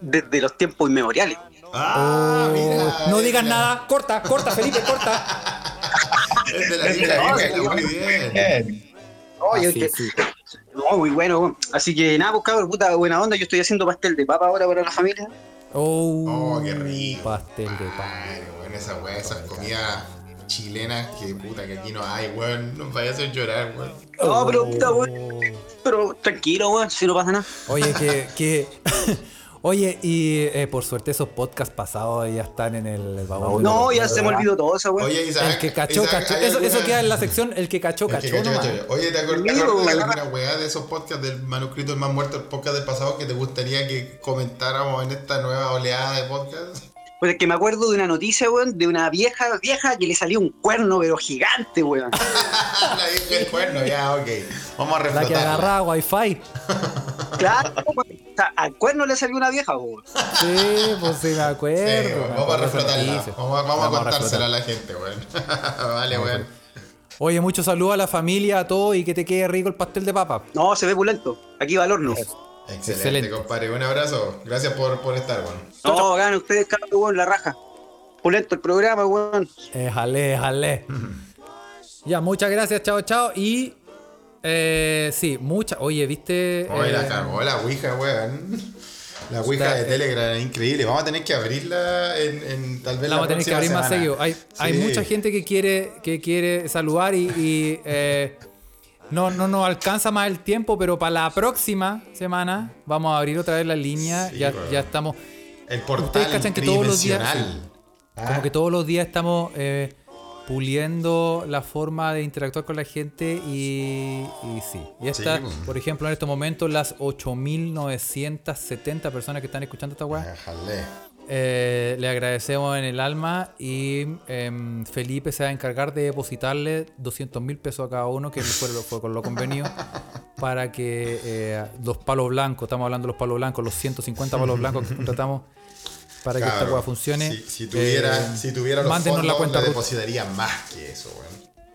desde los tiempos inmemoriales. Ah, Oh, mira. no digas la- nada. Corta, corta, Felipe, corta. <laughs> La la muy bien. Bien. Oye, Ah, sí, que- sí. no, muy bueno. Así que nada, pues cabrón, puta buena onda. Yo estoy haciendo pastel de papa ahora para la familia. Oh, Oh, qué rico. Pastel de pan. Madre, weón, esa weá, esas comidas chilenas que puta que aquí no hay, weón. Nos vaya a hacer llorar, weón. No, pero puta, weón. Pero tranquilo, weón, si no pasa nada. Oye, que. que <laughs> Oye, y eh, por suerte esos podcasts pasados ya están en el vagón. No, ya se me olvidó todo esa weón. Oye, Isaac. El que cachó, Isaac, cachó. ¿hay Eso, eso alguna- queda en la sección, el que cachó, El que cachó. nomás. cachó. Oye, ¿te acuerdas Mira, de alguna weá de esos podcasts del manuscrito del más muerto, el podcast del pasado, que te gustaría que comentáramos en esta nueva oleada de podcast? Pues es que me acuerdo de una noticia, weón, de una vieja, vieja que le salió un cuerno, pero gigante, weón. <laughs> la vieja del cuerno, ya, ok. Vamos a La que agarraba wifi. Claro, sea, al cuerno le salió una vieja, weón. Sí, pues sí me Sí, acuerdo. vamos a reflotarla. Vamos, a- vamos a Vamos a contársela a la gente, weón. <laughs> vale, weón. Oye, mucho saludo a la familia, a todos y que te quede rico el pastel de papa. No, se ve pulento. Aquí va al horno. Excelente, Excelente. compadre. Un abrazo. Gracias por, por estar, weón. No, hagan ustedes, cabrón, weón, la raja. Pulento el programa, weón. Éjale, éjale. <laughs> ya, muchas gracias, chao, chao. Y eh, sí, muchas. Oye, viste. Oye, Eh, la cagó la Ouija, weón. La Ouija de Telegram es increíble. Vamos a tener que abrirla en, en tal vez la vamos a tener que abrir más seguido. Hay, mucha gente que quiere, que quiere saludar y, y, eh, no, no nos alcanza más el tiempo, pero para la próxima semana vamos a abrir otra vez la línea. Sí, ya, ya estamos. El portal Ustedes cachan que todos los días-. Como que todos los días estamos eh, puliendo la forma de interactuar con la gente y, y sí. Y esta, Sí, pues. por ejemplo, en estos momentos, las 8.970 personas que están escuchando esta weá, eh, le agradecemos en el alma y em, Felipe se va a encargar de depositarle 200 mil pesos a cada uno, que fue, fue con lo convenido, <laughs> para que eh, los palos blancos, estamos hablando de los palos blancos, los 150 palos blancos que contratamos para que esta weá funcione. Si, si tuviera, eh, si tuviera los mándenos fondos, la cuenta le depositaría más que eso.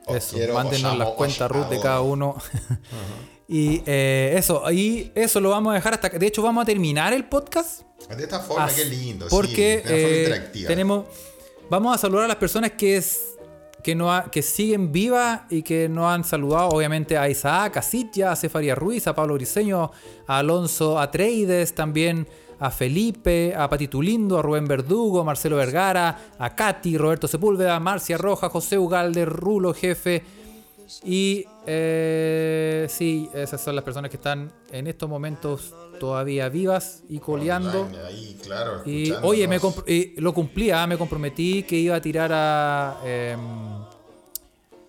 Os Eso, quiero, os mándenos las cuentas RUT de cada uno. <laughs> y eh, eso, y eso lo vamos a dejar hasta. De hecho, vamos a terminar el podcast. De esta forma, As- qué lindo. Porque sí, eh, tenemos. Vamos a saludar a las personas que es. Que, no ha- que siguen vivas y que nos han saludado, obviamente, a Isaac, a Sitya, a Cefaria Ruiz, a Pablo Briseño, a Alonso Atreides, también a Felipe, a Patito Lindo, a Rubén Verdugo, a Marcelo Vergara, a Katy, Roberto Sepúlveda, Marcia Roja, José Ugalde, Rulo Jefe, Y eh, sí, esas son las personas que están en estos momentos todavía vivas y coleando. Online, Ahí, claro. Y oye, me y lo cumplía, me comprometí que iba a tirar a em,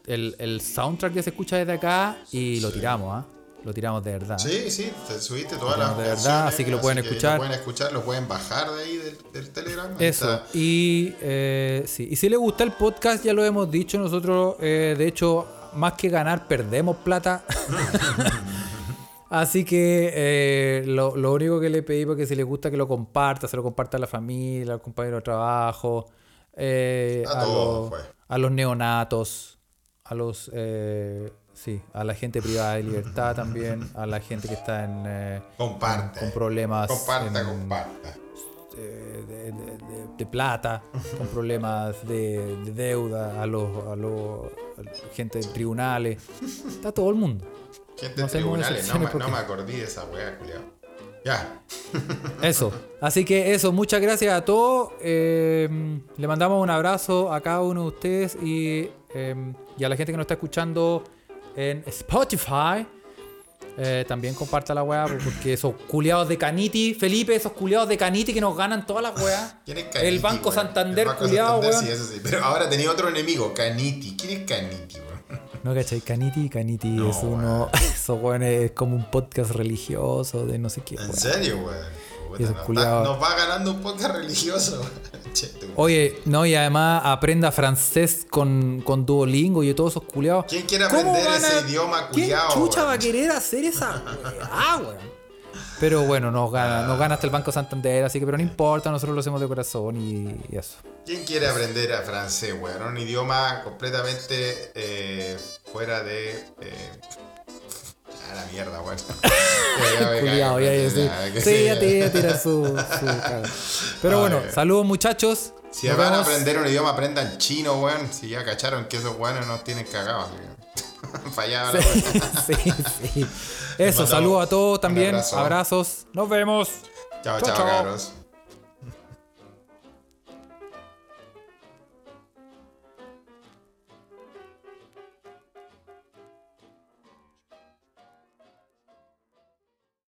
el, el soundtrack que se escucha desde acá y lo tiramos, ¿ah? Lo tiramos de verdad. Sí, sí, te subiste todas las de verdad, así que lo pueden escuchar. Lo pueden escuchar, lo pueden bajar de ahí del, del Telegram. Eso. está. Y eh, sí. Y si les gusta el podcast, ya lo hemos dicho nosotros. eh, de hecho, más que ganar, perdemos plata. <laughs> Así que eh, lo, lo único que le pedimos es que si les gusta que lo comparta, se lo comparta a la familia, al compañero de trabajo, eh, A a, todos, los, pues. a los neonatos, a los eh, sí, a la gente privada de libertad también, a la gente que está en eh, Comparte. con problemas Comparta, en- comparta. eh, de, de- de- de plata, con problemas de, de deuda, a los, a los a gente de tribunales. Está todo el mundo. Gente no de tribunales, no, me- no porque- me acordé de esa weá, culiao. Ya. <laughs> Eso. Así que eso, muchas gracias a todos. eh, le mandamos un abrazo a cada uno de ustedes y, eh, y a la gente que nos está escuchando en Spotify. Eh, también comparta la weá porque esos culiados de Caniti, Felipe, esos culiados de Caniti que nos ganan todas las weas. ¿Quién es Caniti? El Banco? Santander, El Banco culiado, Santander, weón. Sí, eso sí. Pero ahora tenía otro enemigo, Caniti. ¿Quién es Caniti, weón? No, ¿cachai? Caniti, Caniti No, es uno. Eso, weón, <laughs> es como un podcast religioso de no sé qué, ¿En serio, weón? Puta, nos, va ganando un podcast religioso. <laughs> Oye, no, y además aprenda francés con, con Duolingo y todos esos culiados. ¿Quién quiere ¿Cómo aprender a- ese idioma ¿Quién culiao, chucha va a querer hacer esa <laughs> weá, weón? Pero bueno, nos gana, nos gana hasta el Banco Santander, así que pero no importa, nosotros lo hacemos de corazón y, y eso. ¿Quién quiere aprender a francés, weón? Un idioma completamente eh, fuera de. Eh, a la mierda, weón. <laughs> Ya, ya ya, sí. Sí, ya tira su, su. Pero bueno, saludos muchachos. Si Nos van a aprender un idioma, aprendan chino, weón. Si ya cacharon que esos weones nos tienen cagados. Fallaba la weón. sí, sí. Eso, saludos a todos también. abrazo. Abrazos. Nos vemos. Chao, Chao, chao, chao. cabros.